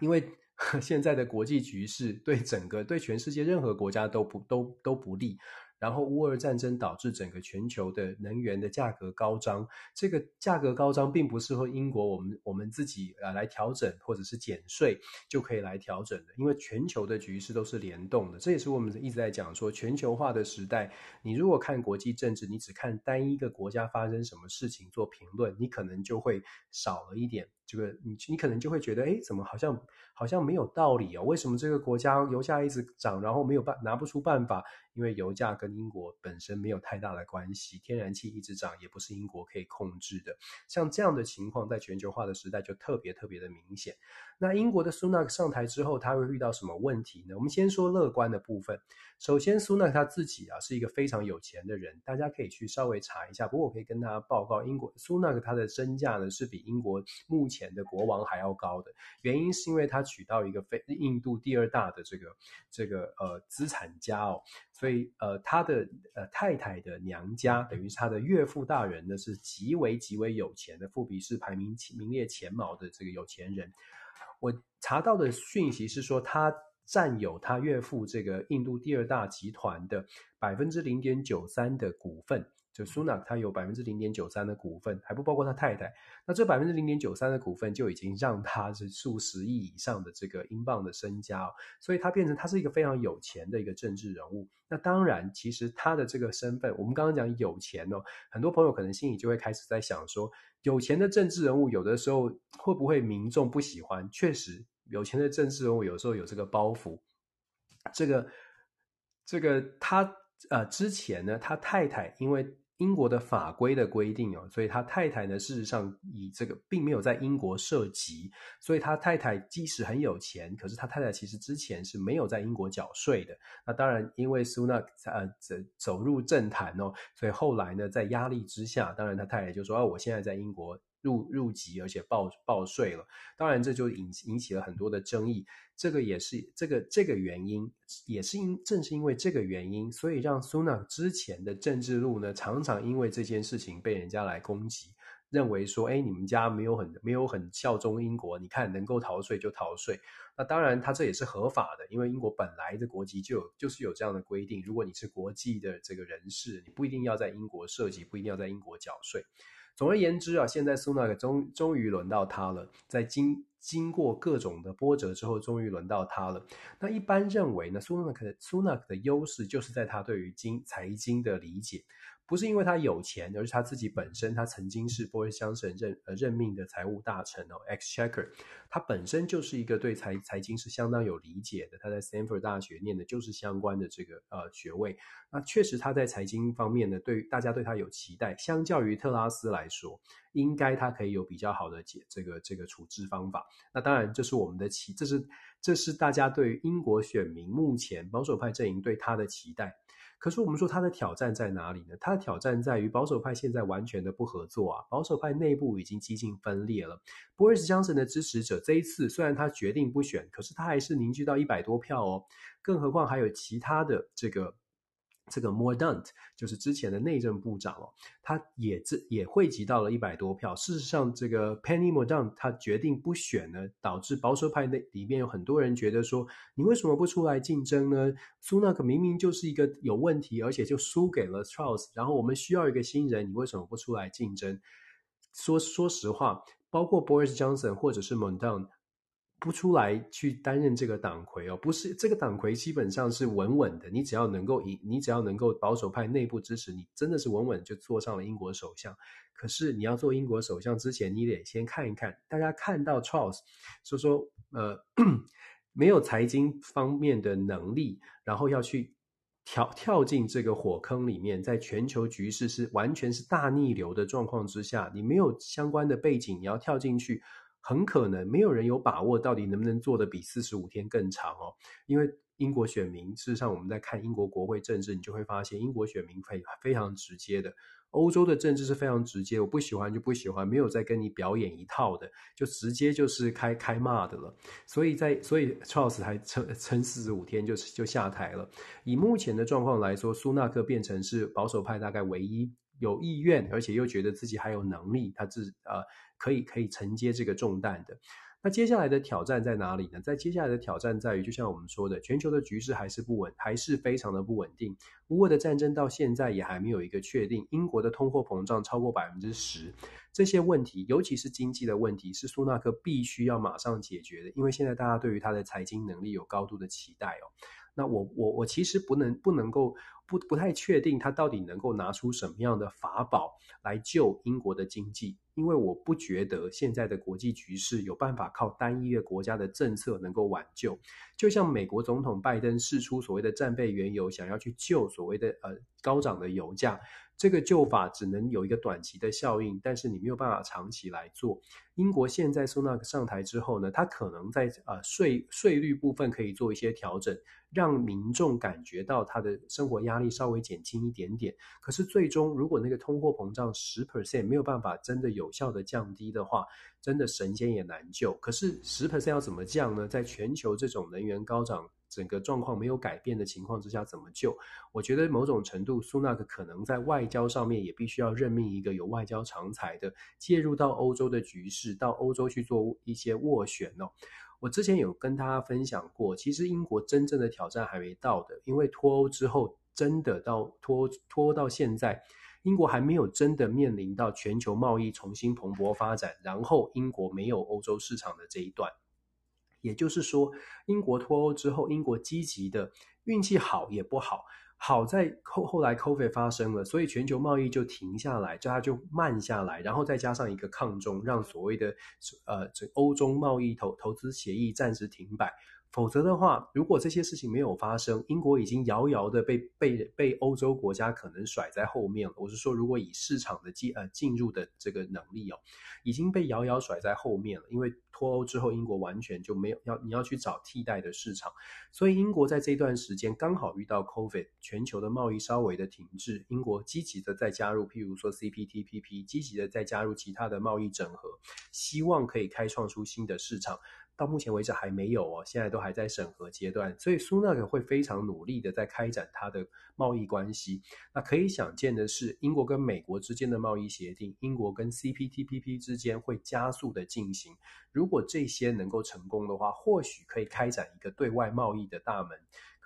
因为。现在的国际局势对整个对全世界任何国家都不都都不利，然后乌俄战争导致整个全球的能源的价格高涨，这个价格高涨并不是说英国我们我们自己呃来调整或者是减税就可以来调整的，因为全球的局势都是联动的，这也是我们一直在讲说全球化的时代，你如果看国际政治，你只看单一个国家发生什么事情做评论，你可能就会少了一点。这个你你可能就会觉得，哎，怎么好像好像没有道理哦？为什么这个国家油价一直涨，然后没有办拿不出办法？因为油价跟英国本身没有太大的关系，天然气一直涨也不是英国可以控制的。像这样的情况，在全球化的时代就特别特别的明显。那英国的苏纳克上台之后，他会遇到什么问题呢？我们先说乐观的部分。首先，苏纳克他自己啊是一个非常有钱的人，大家可以去稍微查一下。不过我可以跟大家报告，英国苏纳克他的身价呢是比英国目前前的国王还要高的。原因是因为他娶到一个非印度第二大的这个这个呃资产家哦，所以呃他的呃太太的娘家等于是他的岳父大人呢是极为极为有钱的，富比士排名名列前茅的这个有钱人。我查到的讯息是说他。占有他岳父这个印度第二大集团的百分之零点九三的股份，就苏纳克他有百分之零点九三的股份，还不包括他太太。那这百分之零点九三的股份就已经让他是数十亿以上的这个英镑的身家，所以他变成他是一个非常有钱的一个政治人物。那当然，其实他的这个身份，我们刚刚讲有钱哦，很多朋友可能心里就会开始在想说，有钱的政治人物有的时候会不会民众不喜欢？确实。有钱的政治人物有时候有这个包袱，这个这个他呃之前呢，他太太因为英国的法规的规定哦，所以他太太呢，事实上以这个并没有在英国涉及，所以他太太即使很有钱，可是他太太其实之前是没有在英国缴税的。那当然，因为苏纳呃走走入政坛哦，所以后来呢，在压力之下，当然他太太就说：“哦，我现在在英国。”入入籍，而且报报税了，当然这就引引起了很多的争议。这个也是这个这个原因，也是因正是因为这个原因，所以让苏纳克之前的政治路呢，常常因为这件事情被人家来攻击，认为说，哎，你们家没有很没有很效忠英国，你看能够逃税就逃税。那当然，他这也是合法的，因为英国本来的国籍就有就是有这样的规定，如果你是国际的这个人士，你不一定要在英国设籍，不一定要在英国缴税。总而言之啊，现在苏纳克终终于轮到他了，在经经过各种的波折之后，终于轮到他了。那一般认为呢，苏纳克苏纳克的优势就是在他对于经财经的理解。不是因为他有钱，而是他自己本身，他曾经是波瑞斯强森任呃任命的财务大臣哦，Exchequer，他本身就是一个对财财经是相当有理解的。他在 Stanford 大学念的就是相关的这个呃学位。那确实他在财经方面呢，对大家对他有期待。相较于特拉斯来说，应该他可以有比较好的解这个这个处置方法。那当然，这是我们的期，这是这是大家对英国选民目前保守派阵营对他的期待。可是我们说他的挑战在哪里呢？他的挑战在于保守派现在完全的不合作啊，保守派内部已经几近分裂了。波瑞斯江森的支持者这一次虽然他决定不选，可是他还是凝聚到一百多票哦，更何况还有其他的这个。这个 Mordaunt 就是之前的内政部长哦，他也这也汇集到了一百多票。事实上，这个 Penny Mordaunt 他决定不选呢，导致保守派内里面有很多人觉得说，你为什么不出来竞争呢？苏纳克明明就是一个有问题，而且就输给了 Truss，然后我们需要一个新人，你为什么不出来竞争？说说实话，包括 Boris Johnson 或者是 Mordaunt。不出来去担任这个党魁哦，不是这个党魁基本上是稳稳的。你只要能够赢，你只要能够保守派内部支持你，真的是稳稳就坐上了英国首相。可是你要做英国首相之前，你得先看一看，大家看到 Charles 说说呃 没有财经方面的能力，然后要去跳跳进这个火坑里面，在全球局势是完全是大逆流的状况之下，你没有相关的背景，你要跳进去。很可能没有人有把握，到底能不能做得比四十五天更长哦？因为英国选民，事实上我们在看英国国会政治，你就会发现英国选民非非常直接的。欧洲的政治是非常直接，我不喜欢就不喜欢，没有再跟你表演一套的，就直接就是开开骂的了。所以在所以 Charles 还撑撑四十五天就就下台了。以目前的状况来说，苏纳克变成是保守派大概唯一有意愿，而且又觉得自己还有能力，他自呃。可以可以承接这个重担的，那接下来的挑战在哪里呢？在接下来的挑战在于，就像我们说的，全球的局势还是不稳，还是非常的不稳定。乌俄的战争到现在也还没有一个确定，英国的通货膨胀超过百分之十，这些问题，尤其是经济的问题，是苏纳克必须要马上解决的，因为现在大家对于他的财经能力有高度的期待哦。那我我我其实不能不能够不不太确定他到底能够拿出什么样的法宝来救英国的经济，因为我不觉得现在的国际局势有办法靠单一的国家的政策能够挽救。就像美国总统拜登释出所谓的战备原油，想要去救所谓的呃高涨的油价。这个救法只能有一个短期的效应，但是你没有办法长期来做。英国现在苏纳克上台之后呢，他可能在呃税税率部分可以做一些调整，让民众感觉到他的生活压力稍微减轻一点点。可是最终，如果那个通货膨胀十 percent 没有办法真的有效的降低的话，真的神仙也难救。可是十 percent 要怎么降呢？在全球这种能源高涨。整个状况没有改变的情况之下，怎么救？我觉得某种程度，苏纳克可能在外交上面也必须要任命一个有外交长才的，介入到欧洲的局势，到欧洲去做一些斡旋哦。我之前有跟大家分享过，其实英国真正的挑战还没到的，因为脱欧之后，真的到脱脱欧到现在，英国还没有真的面临到全球贸易重新蓬勃发展，然后英国没有欧洲市场的这一段。也就是说，英国脱欧之后，英国积极的运气好也不好，好在后后来 COVID 发生了，所以全球贸易就停下来，就它就慢下来，然后再加上一个抗中，让所谓的呃这欧中贸易投投资协议暂时停摆，否则的话，如果这些事情没有发生，英国已经遥遥的被被被欧洲国家可能甩在后面了。我是说，如果以市场的进呃进入的这个能力哦，已经被遥遥甩在后面了。因为脱欧之后，英国完全就没有要你要去找替代的市场，所以英国在这段时间刚好遇到 COVID，全球的贸易稍微的停滞，英国积极的再加入，譬如说 CPTPP，积极的再加入其他的贸易整合，希望可以开创出新的市场。到目前为止还没有哦，现在都还在审核阶段，所以苏纳克会非常努力的在开展他的贸易关系。那可以想见的是，英国跟美国之间的贸易协定，英国跟 CPTPP 之间会加速的进行。如果这些能够成功的话，或许可以开展一个对外贸易的大门。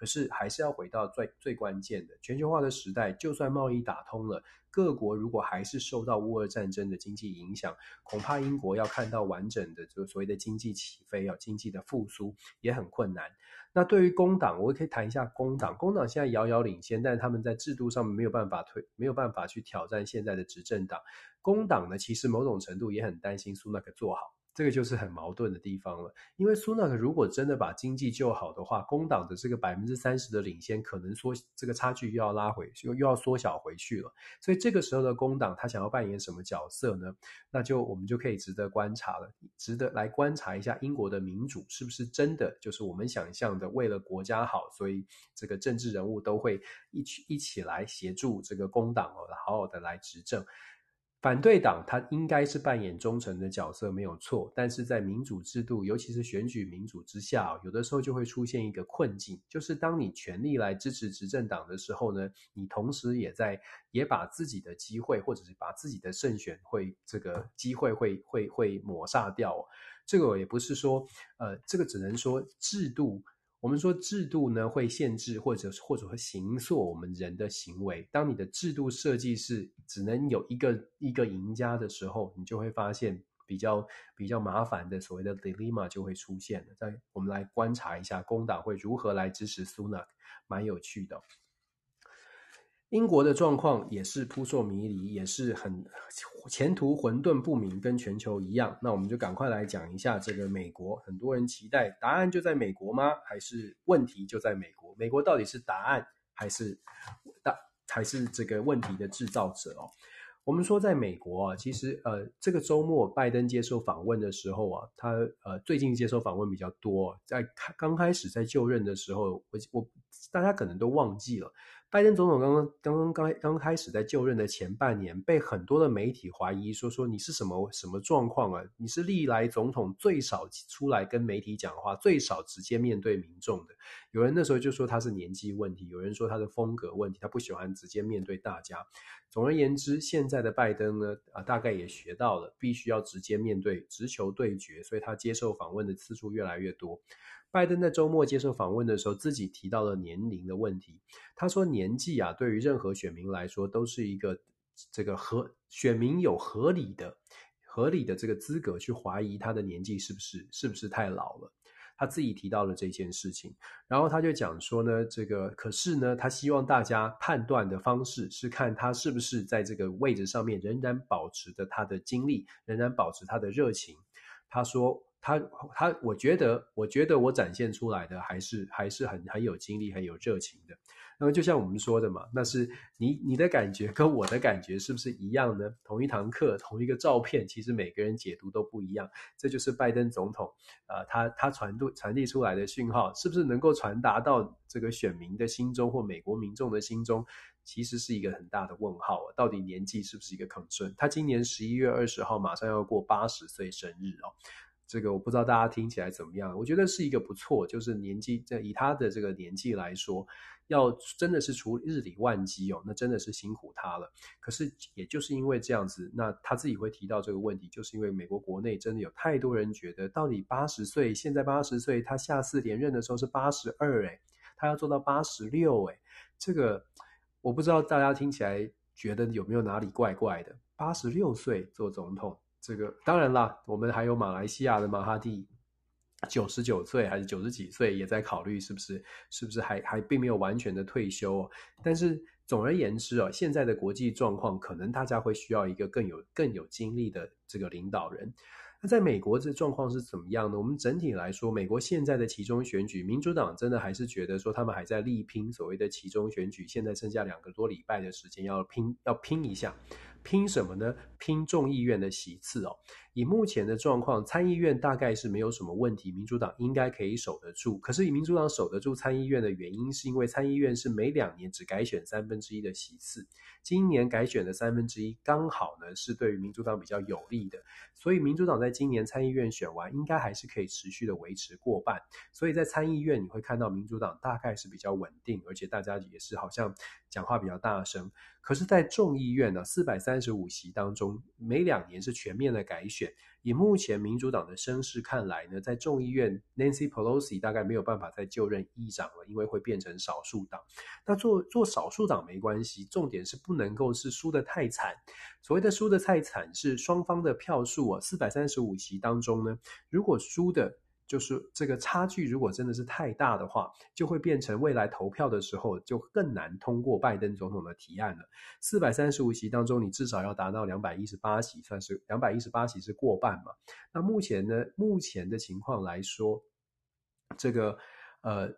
可是还是要回到最最关键的，全球化的时代，就算贸易打通了，各国如果还是受到乌俄战争的经济影响，恐怕英国要看到完整的这个所谓的经济起飞，要经济的复苏也很困难。那对于工党，我也可以谈一下工党。工党现在遥遥领先，但是他们在制度上面没有办法推，没有办法去挑战现在的执政党。工党呢，其实某种程度也很担心苏纳克做好。这个就是很矛盾的地方了，因为苏纳克如果真的把经济救好的话，工党的这个百分之三十的领先，可能说这个差距又要拉回，又又要缩小回去了。所以这个时候的工党，他想要扮演什么角色呢？那就我们就可以值得观察了，值得来观察一下英国的民主是不是真的就是我们想象的，为了国家好，所以这个政治人物都会一起一起来协助这个工党哦，好好的来执政。反对党他应该是扮演忠诚的角色，没有错。但是在民主制度，尤其是选举民主之下，有的时候就会出现一个困境，就是当你全力来支持执政党的时候呢，你同时也在也把自己的机会，或者是把自己的胜选会这个机会会会会抹杀掉。这个也不是说，呃，这个只能说制度。我们说制度呢，会限制或者或者会形塑我们人的行为。当你的制度设计是只能有一个一个赢家的时候，你就会发现比较比较麻烦的所谓的 dilemma 就会出现了。再我们来观察一下工党会如何来支持苏纳克，蛮有趣的。英国的状况也是扑朔迷离，也是很前途混沌不明，跟全球一样。那我们就赶快来讲一下这个美国。很多人期待答案就在美国吗？还是问题就在美国？美国到底是答案，还是大还是这个问题的制造者哦？我们说在美国啊，其实呃，这个周末拜登接受访问的时候啊，他呃最近接受访问比较多，在刚开始在就任的时候，我我大家可能都忘记了。拜登总统刚刚刚刚刚刚开始在就任的前半年，被很多的媒体怀疑说说你是什么什么状况啊？你是历来总统最少出来跟媒体讲话，最少直接面对民众的。有人那时候就说他是年纪问题，有人说他的风格问题，他不喜欢直接面对大家。总而言之，现在的拜登呢，啊，大概也学到了，必须要直接面对，直球对决，所以他接受访问的次数越来越多。拜登在周末接受访问的时候，自己提到了年龄的问题。他说，年纪啊，对于任何选民来说，都是一个这个合选民有合理的、合理的这个资格去怀疑他的年纪是不是是不是太老了。他自己提到了这件事情，然后他就讲说呢，这个可是呢，他希望大家判断的方式是看他是不是在这个位置上面仍然保持着他的精力，仍然保持他的热情。他说。他他，我觉得，我觉得我展现出来的还是还是很很有精力、很有热情的。那么，就像我们说的嘛，那是你你的感觉跟我的感觉是不是一样呢？同一堂课，同一个照片，其实每个人解读都不一样。这就是拜登总统啊、他他传递传递出来的讯号，是不是能够传达到这个选民的心中或美国民众的心中，其实是一个很大的问号啊。到底年纪是不是一个 concern？他今年十一月二十号马上要过八十岁生日哦。这个我不知道大家听起来怎么样？我觉得是一个不错，就是年纪，这以他的这个年纪来说，要真的是除日理万机哦，那真的是辛苦他了。可是也就是因为这样子，那他自己会提到这个问题，就是因为美国国内真的有太多人觉得，到底八十岁，现在八十岁，他下次连任的时候是八十二，诶，他要做到八十六，诶，这个我不知道大家听起来觉得有没有哪里怪怪的？八十六岁做总统。这个当然啦，我们还有马来西亚的马哈蒂，九十九岁还是九十几岁，也在考虑是不是是不是还还并没有完全的退休哦。但是总而言之啊，现在的国际状况，可能大家会需要一个更有更有精力的这个领导人。那在美国这状况是怎么样呢？我们整体来说，美国现在的其中选举，民主党真的还是觉得说他们还在力拼所谓的其中选举，现在剩下两个多礼拜的时间要拼，要拼一下。拼什么呢？拼众议院的席次哦。以目前的状况，参议院大概是没有什么问题，民主党应该可以守得住。可是以民主党守得住参议院的原因，是因为参议院是每两年只改选三分之一的席次，今年改选的三分之一刚好呢是对于民主党比较有利的，所以民主党在今年参议院选完，应该还是可以持续的维持过半。所以在参议院你会看到民主党大概是比较稳定，而且大家也是好像讲话比较大声。可是，在众议院呢，四百三十五席当中，每两年是全面的改选。以目前民主党的声势看来呢，在众议院，Nancy Pelosi 大概没有办法再就任议长了，因为会变成少数党。那做做少数党没关系，重点是不能够是输得太惨。所谓的输得太惨，是双方的票数啊，四百三十五席当中呢，如果输的。就是这个差距，如果真的是太大的话，就会变成未来投票的时候就更难通过拜登总统的提案了。四百三十五席当中，你至少要达到两百一十八席，算是两百一十八席是过半嘛？那目前呢，目前的情况来说，这个呃，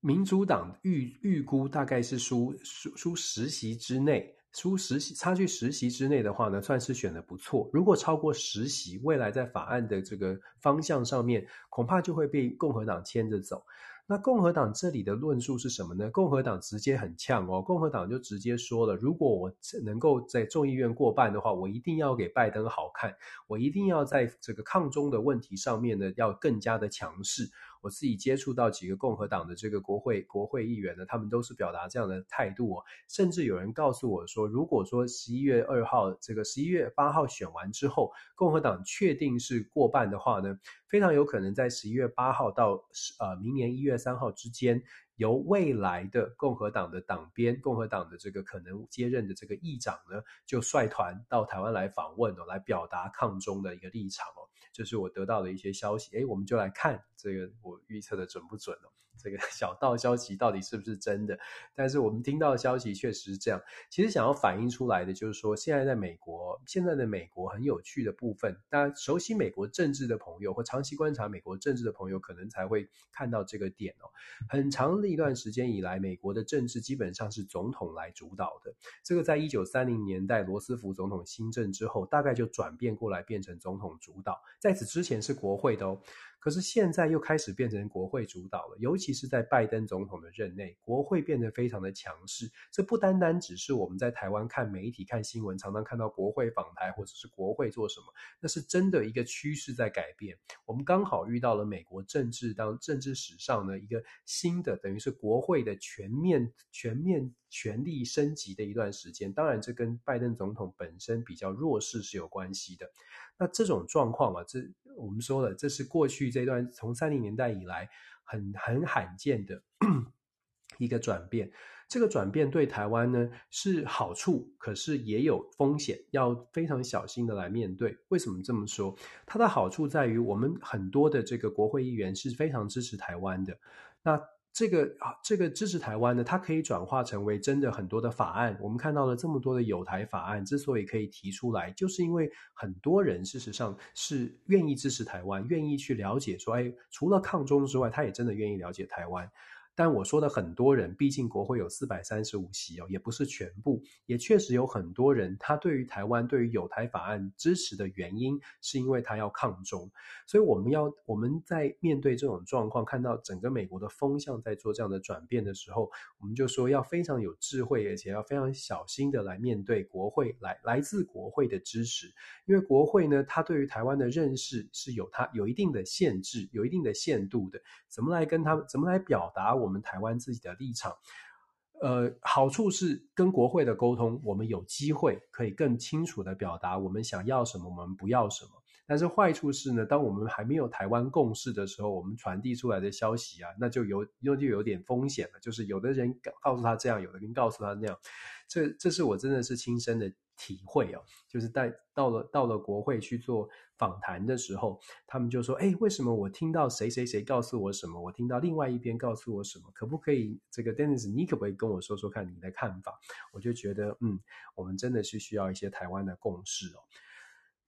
民主党预预估大概是输输输十席之内。出实习，差距实习之内的话呢，算是选得不错。如果超过实习，未来在法案的这个方向上面，恐怕就会被共和党牵着走。那共和党这里的论述是什么呢？共和党直接很呛哦，共和党就直接说了，如果我能够在众议院过半的话，我一定要给拜登好看，我一定要在这个抗中的问题上面呢，要更加的强势。我自己接触到几个共和党的这个国会国会议员呢，他们都是表达这样的态度哦。甚至有人告诉我说，如果说十一月二号这个十一月八号选完之后，共和党确定是过半的话呢，非常有可能在十一月八号到呃明年一月三号之间，由未来的共和党的党鞭，共和党的这个可能接任的这个议长呢，就率团到台湾来访问哦，来表达抗中的一个立场哦。这是我得到的一些消息，诶，我们就来看这个我预测的准不准哦。这个 小道消息到底是不是真的？但是我们听到的消息确实是这样。其实想要反映出来的就是说，现在在美国，现在的美国很有趣的部分，大家熟悉美国政治的朋友或长期观察美国政治的朋友，可能才会看到这个点哦。很长的一段时间以来，美国的政治基本上是总统来主导的。这个在一九三零年代罗斯福总统新政之后，大概就转变过来，变成总统主导。在此之前是国会的哦。可是现在又开始变成国会主导了，尤其是在拜登总统的任内，国会变得非常的强势。这不单单只是我们在台湾看媒体、看新闻，常常看到国会访台或者是国会做什么，那是真的一个趋势在改变。我们刚好遇到了美国政治当政治史上的一个新的，等于是国会的全面全面权力升级的一段时间。当然，这跟拜登总统本身比较弱势是有关系的。那这种状况啊，这我们说了，这是过去这段从三零年代以来很很罕见的 一个转变。这个转变对台湾呢是好处，可是也有风险，要非常小心的来面对。为什么这么说？它的好处在于，我们很多的这个国会议员是非常支持台湾的。那这个啊，这个支持台湾呢，它可以转化成为真的很多的法案。我们看到了这么多的有台法案，之所以可以提出来，就是因为很多人事实上是愿意支持台湾，愿意去了解说，哎，除了抗中之外，他也真的愿意了解台湾。但我说的很多人，毕竟国会有四百三十五席哦，也不是全部，也确实有很多人，他对于台湾、对于友台法案支持的原因，是因为他要抗中。所以我们要我们在面对这种状况，看到整个美国的风向在做这样的转变的时候，我们就说要非常有智慧，而且要非常小心的来面对国会来来自国会的支持，因为国会呢，它对于台湾的认识是有它有一定的限制、有一定的限度的，怎么来跟他们怎么来表达我。我们台湾自己的立场，呃，好处是跟国会的沟通，我们有机会可以更清楚地表达我们想要什么，我们不要什么。但是坏处是呢，当我们还没有台湾共识的时候，我们传递出来的消息啊，那就有那就有点风险了。就是有的人告诉他这样，有的人告诉他那样，这这是我真的是亲身的。体会哦，就是在到了到了国会去做访谈的时候，他们就说：“哎，为什么我听到谁谁谁告诉我什么？我听到另外一边告诉我什么？可不可以这个 Dennis，你可不可以跟我说说看你的看法？”我就觉得，嗯，我们真的是需要一些台湾的共识哦。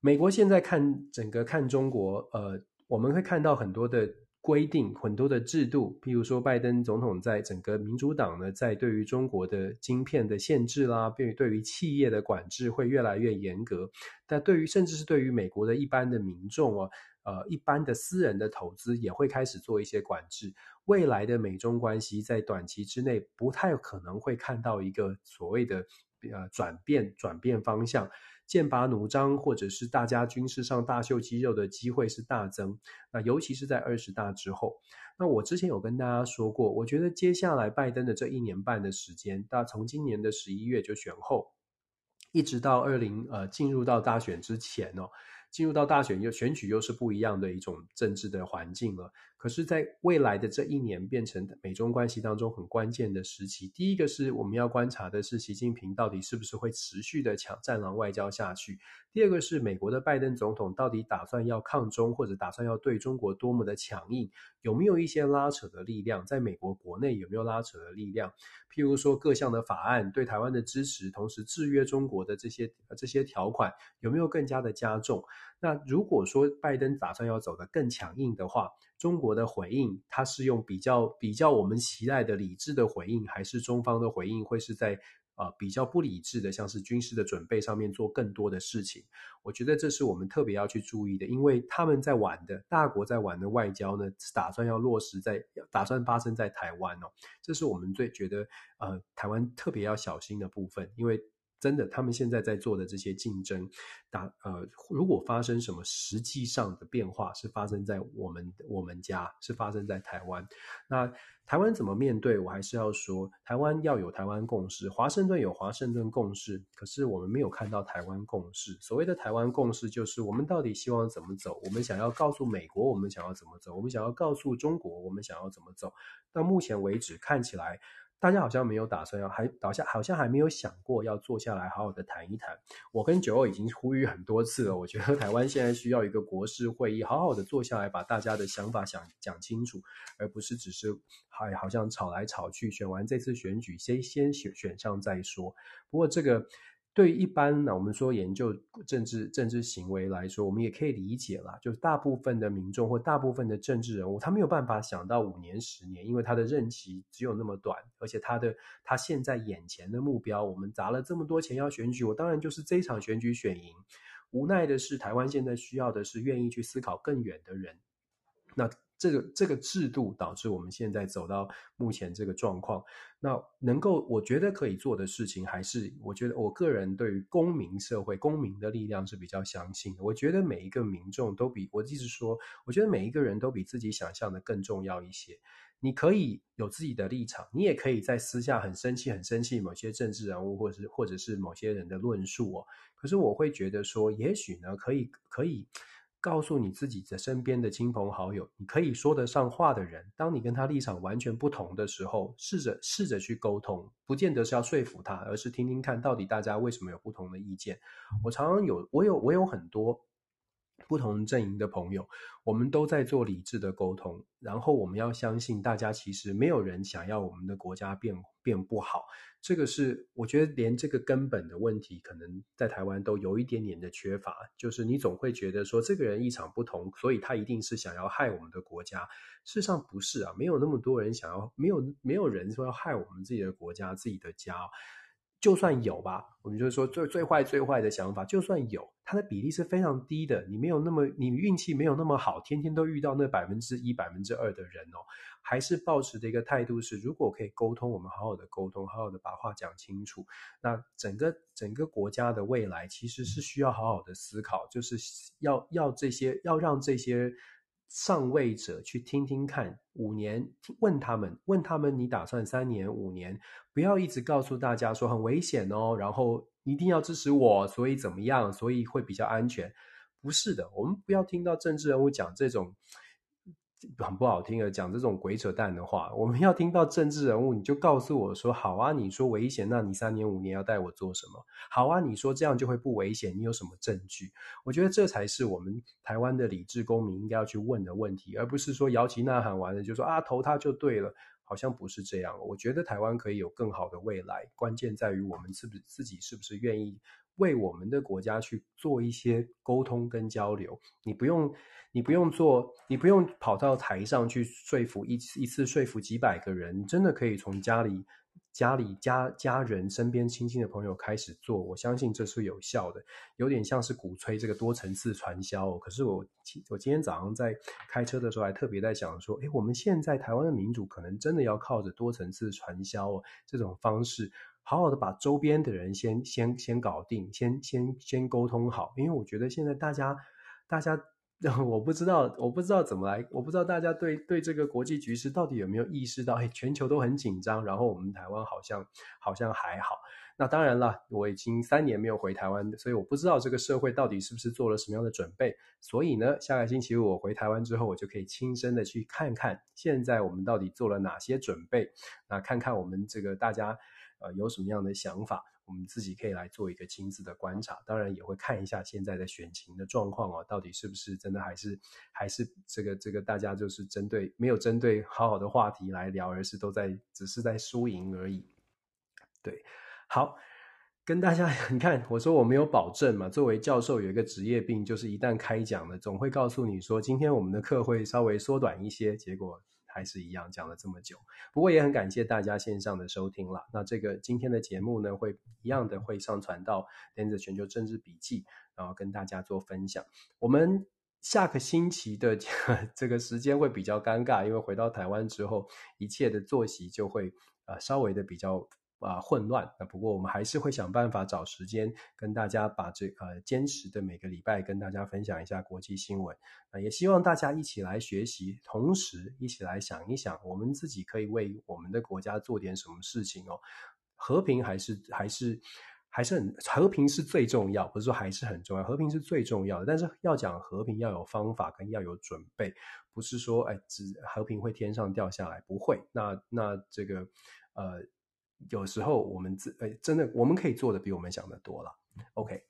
美国现在看整个看中国，呃，我们会看到很多的规定，很多的制度，譬如说拜登总统在整个民主党呢，在对于中国的晶片的限制啦，对于对于企业的管制会越来越严格，但对于甚至是对于美国的一般的民众哦，呃，一般的私人的投资也会开始做一些管制。未来的美中关系在短期之内不太可能会看到一个所谓的呃转变转变方向。剑拔弩张，或者是大家军事上大秀肌肉的机会是大增。那尤其是在二十大之后。那我之前有跟大家说过，我觉得接下来拜登的这一年半的时间，大从今年的十一月就选后，一直到二零呃进入到大选之前哦。进入到大选又选举又是不一样的一种政治的环境了。可是，在未来的这一年变成美中关系当中很关键的时期。第一个是我们要观察的是习近平到底是不是会持续的抢战狼外交下去。第二个是美国的拜登总统到底打算要抗中或者打算要对中国多么的强硬，有没有一些拉扯的力量？在美国国内有没有拉扯的力量？譬如说各项的法案对台湾的支持，同时制约中国的这些这些条款有没有更加的加重？那如果说拜登打算要走得更强硬的话，中国的回应，它是用比较比较我们期待的理智的回应，还是中方的回应会是在啊、呃、比较不理智的，像是军事的准备上面做更多的事情？我觉得这是我们特别要去注意的，因为他们在玩的大国在玩的外交呢，是打算要落实在打算发生在台湾哦，这是我们最觉得呃台湾特别要小心的部分，因为。真的，他们现在在做的这些竞争，打呃，如果发生什么实际上的变化，是发生在我们我们家，是发生在台湾。那台湾怎么面对？我还是要说，台湾要有台湾共识，华盛顿有华盛顿共识。可是我们没有看到台湾共识。所谓的台湾共识，就是我们到底希望怎么走？我们想要告诉美国，我们想要怎么走？我们想要告诉中国，我们想要怎么走？到目前为止，看起来。大家好像没有打算要，还倒下好像还没有想过要坐下来好好的谈一谈。我跟九欧已经呼吁很多次了，我觉得台湾现在需要一个国事会议，好好的坐下来把大家的想法想讲清楚，而不是只是还好像吵来吵去，选完这次选举先先选选上再说。不过这个。对于一般呢，我们说研究政治政治行为来说，我们也可以理解啦，就是大部分的民众或大部分的政治人物，他没有办法想到五年、十年，因为他的任期只有那么短，而且他的他现在眼前的目标，我们砸了这么多钱要选举，我当然就是这一场选举选赢。无奈的是，台湾现在需要的是愿意去思考更远的人。那。这个这个制度导致我们现在走到目前这个状况。那能够我觉得可以做的事情，还是我觉得我个人对于公民社会、公民的力量是比较相信的。我觉得每一个民众都比我一直说，我觉得每一个人都比自己想象的更重要一些。你可以有自己的立场，你也可以在私下很生气、很生气某些政治人物，或者是或者是某些人的论述哦。可是我会觉得说，也许呢，可以可以。告诉你自己的身边的亲朋好友，你可以说得上话的人，当你跟他立场完全不同的时候，试着试着去沟通，不见得是要说服他，而是听听看到底大家为什么有不同的意见。我常常有，我有，我有很多。不同阵营的朋友，我们都在做理智的沟通。然后我们要相信，大家其实没有人想要我们的国家变变不好。这个是我觉得连这个根本的问题，可能在台湾都有一点点的缺乏。就是你总会觉得说，这个人立场不同，所以他一定是想要害我们的国家。事实上不是啊，没有那么多人想要，没有没有人说要害我们自己的国家、自己的家。就算有吧，我们就是说最最坏最坏的想法，就算有，它的比例是非常低的。你没有那么，你运气没有那么好，天天都遇到那百分之一、百分之二的人哦，还是抱持的一个态度是，如果可以沟通，我们好好的沟通，好好的把话讲清楚。那整个整个国家的未来其实是需要好好的思考，就是要要这些，要让这些。上位者去听听看，五年问他们，问他们你打算三年五年？不要一直告诉大家说很危险哦，然后一定要支持我，所以怎么样？所以会比较安全？不是的，我们不要听到政治人物讲这种。很不好听的，讲这种鬼扯淡的话。我们要听到政治人物，你就告诉我说：“好啊，你说危险，那你三年五年要带我做什么？”好啊，你说这样就会不危险，你有什么证据？我觉得这才是我们台湾的理智公民应该要去问的问题，而不是说摇旗呐喊完了就说啊投他就对了，好像不是这样。我觉得台湾可以有更好的未来，关键在于我们是不是自己是不是愿意为我们的国家去做一些沟通跟交流。你不用，你不用做，你不用跑到台上去说服一次一次说服几百个人，真的可以从家里。家里家家人身边亲近的朋友开始做，我相信这是有效的，有点像是鼓吹这个多层次传销。可是我我今天早上在开车的时候还特别在想说，诶，我们现在台湾的民主可能真的要靠着多层次传销这种方式，好好的把周边的人先先先搞定，先先先沟通好。因为我觉得现在大家大家。我不知道，我不知道怎么来，我不知道大家对对这个国际局势到底有没有意识到，哎，全球都很紧张，然后我们台湾好像好像还好。那当然了，我已经三年没有回台湾，所以我不知道这个社会到底是不是做了什么样的准备。所以呢，下个星期我回台湾之后，我就可以亲身的去看看，现在我们到底做了哪些准备，那看看我们这个大家呃有什么样的想法。我们自己可以来做一个亲自的观察，当然也会看一下现在的选情的状况哦，到底是不是真的还是还是这个这个大家就是针对没有针对好好的话题来聊，而是都在只是在输赢而已。对，好，跟大家 你看，我说我没有保证嘛，作为教授有一个职业病，就是一旦开讲了，总会告诉你说今天我们的课会稍微缩短一些，结果。还是一样讲了这么久，不过也很感谢大家线上的收听了。那这个今天的节目呢，会一样的会上传到《电子全球政治笔记》，然后跟大家做分享。我们下个星期的 这个时间会比较尴尬，因为回到台湾之后，一切的作息就会呃稍微的比较。啊，混乱。那不过我们还是会想办法找时间跟大家把这呃坚持的每个礼拜跟大家分享一下国际新闻。那也希望大家一起来学习，同时一起来想一想，我们自己可以为我们的国家做点什么事情哦。和平还是还是还是很和平是最重要，不是说还是很重要，和平是最重要的。但是要讲和平，要有方法跟要有准备，不是说哎，只和平会天上掉下来，不会。那那这个呃。有时候我们自诶，真的我们可以做的比我们想的多了。OK，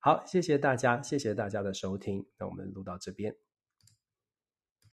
好，谢谢大家，谢谢大家的收听，那我们录到这边。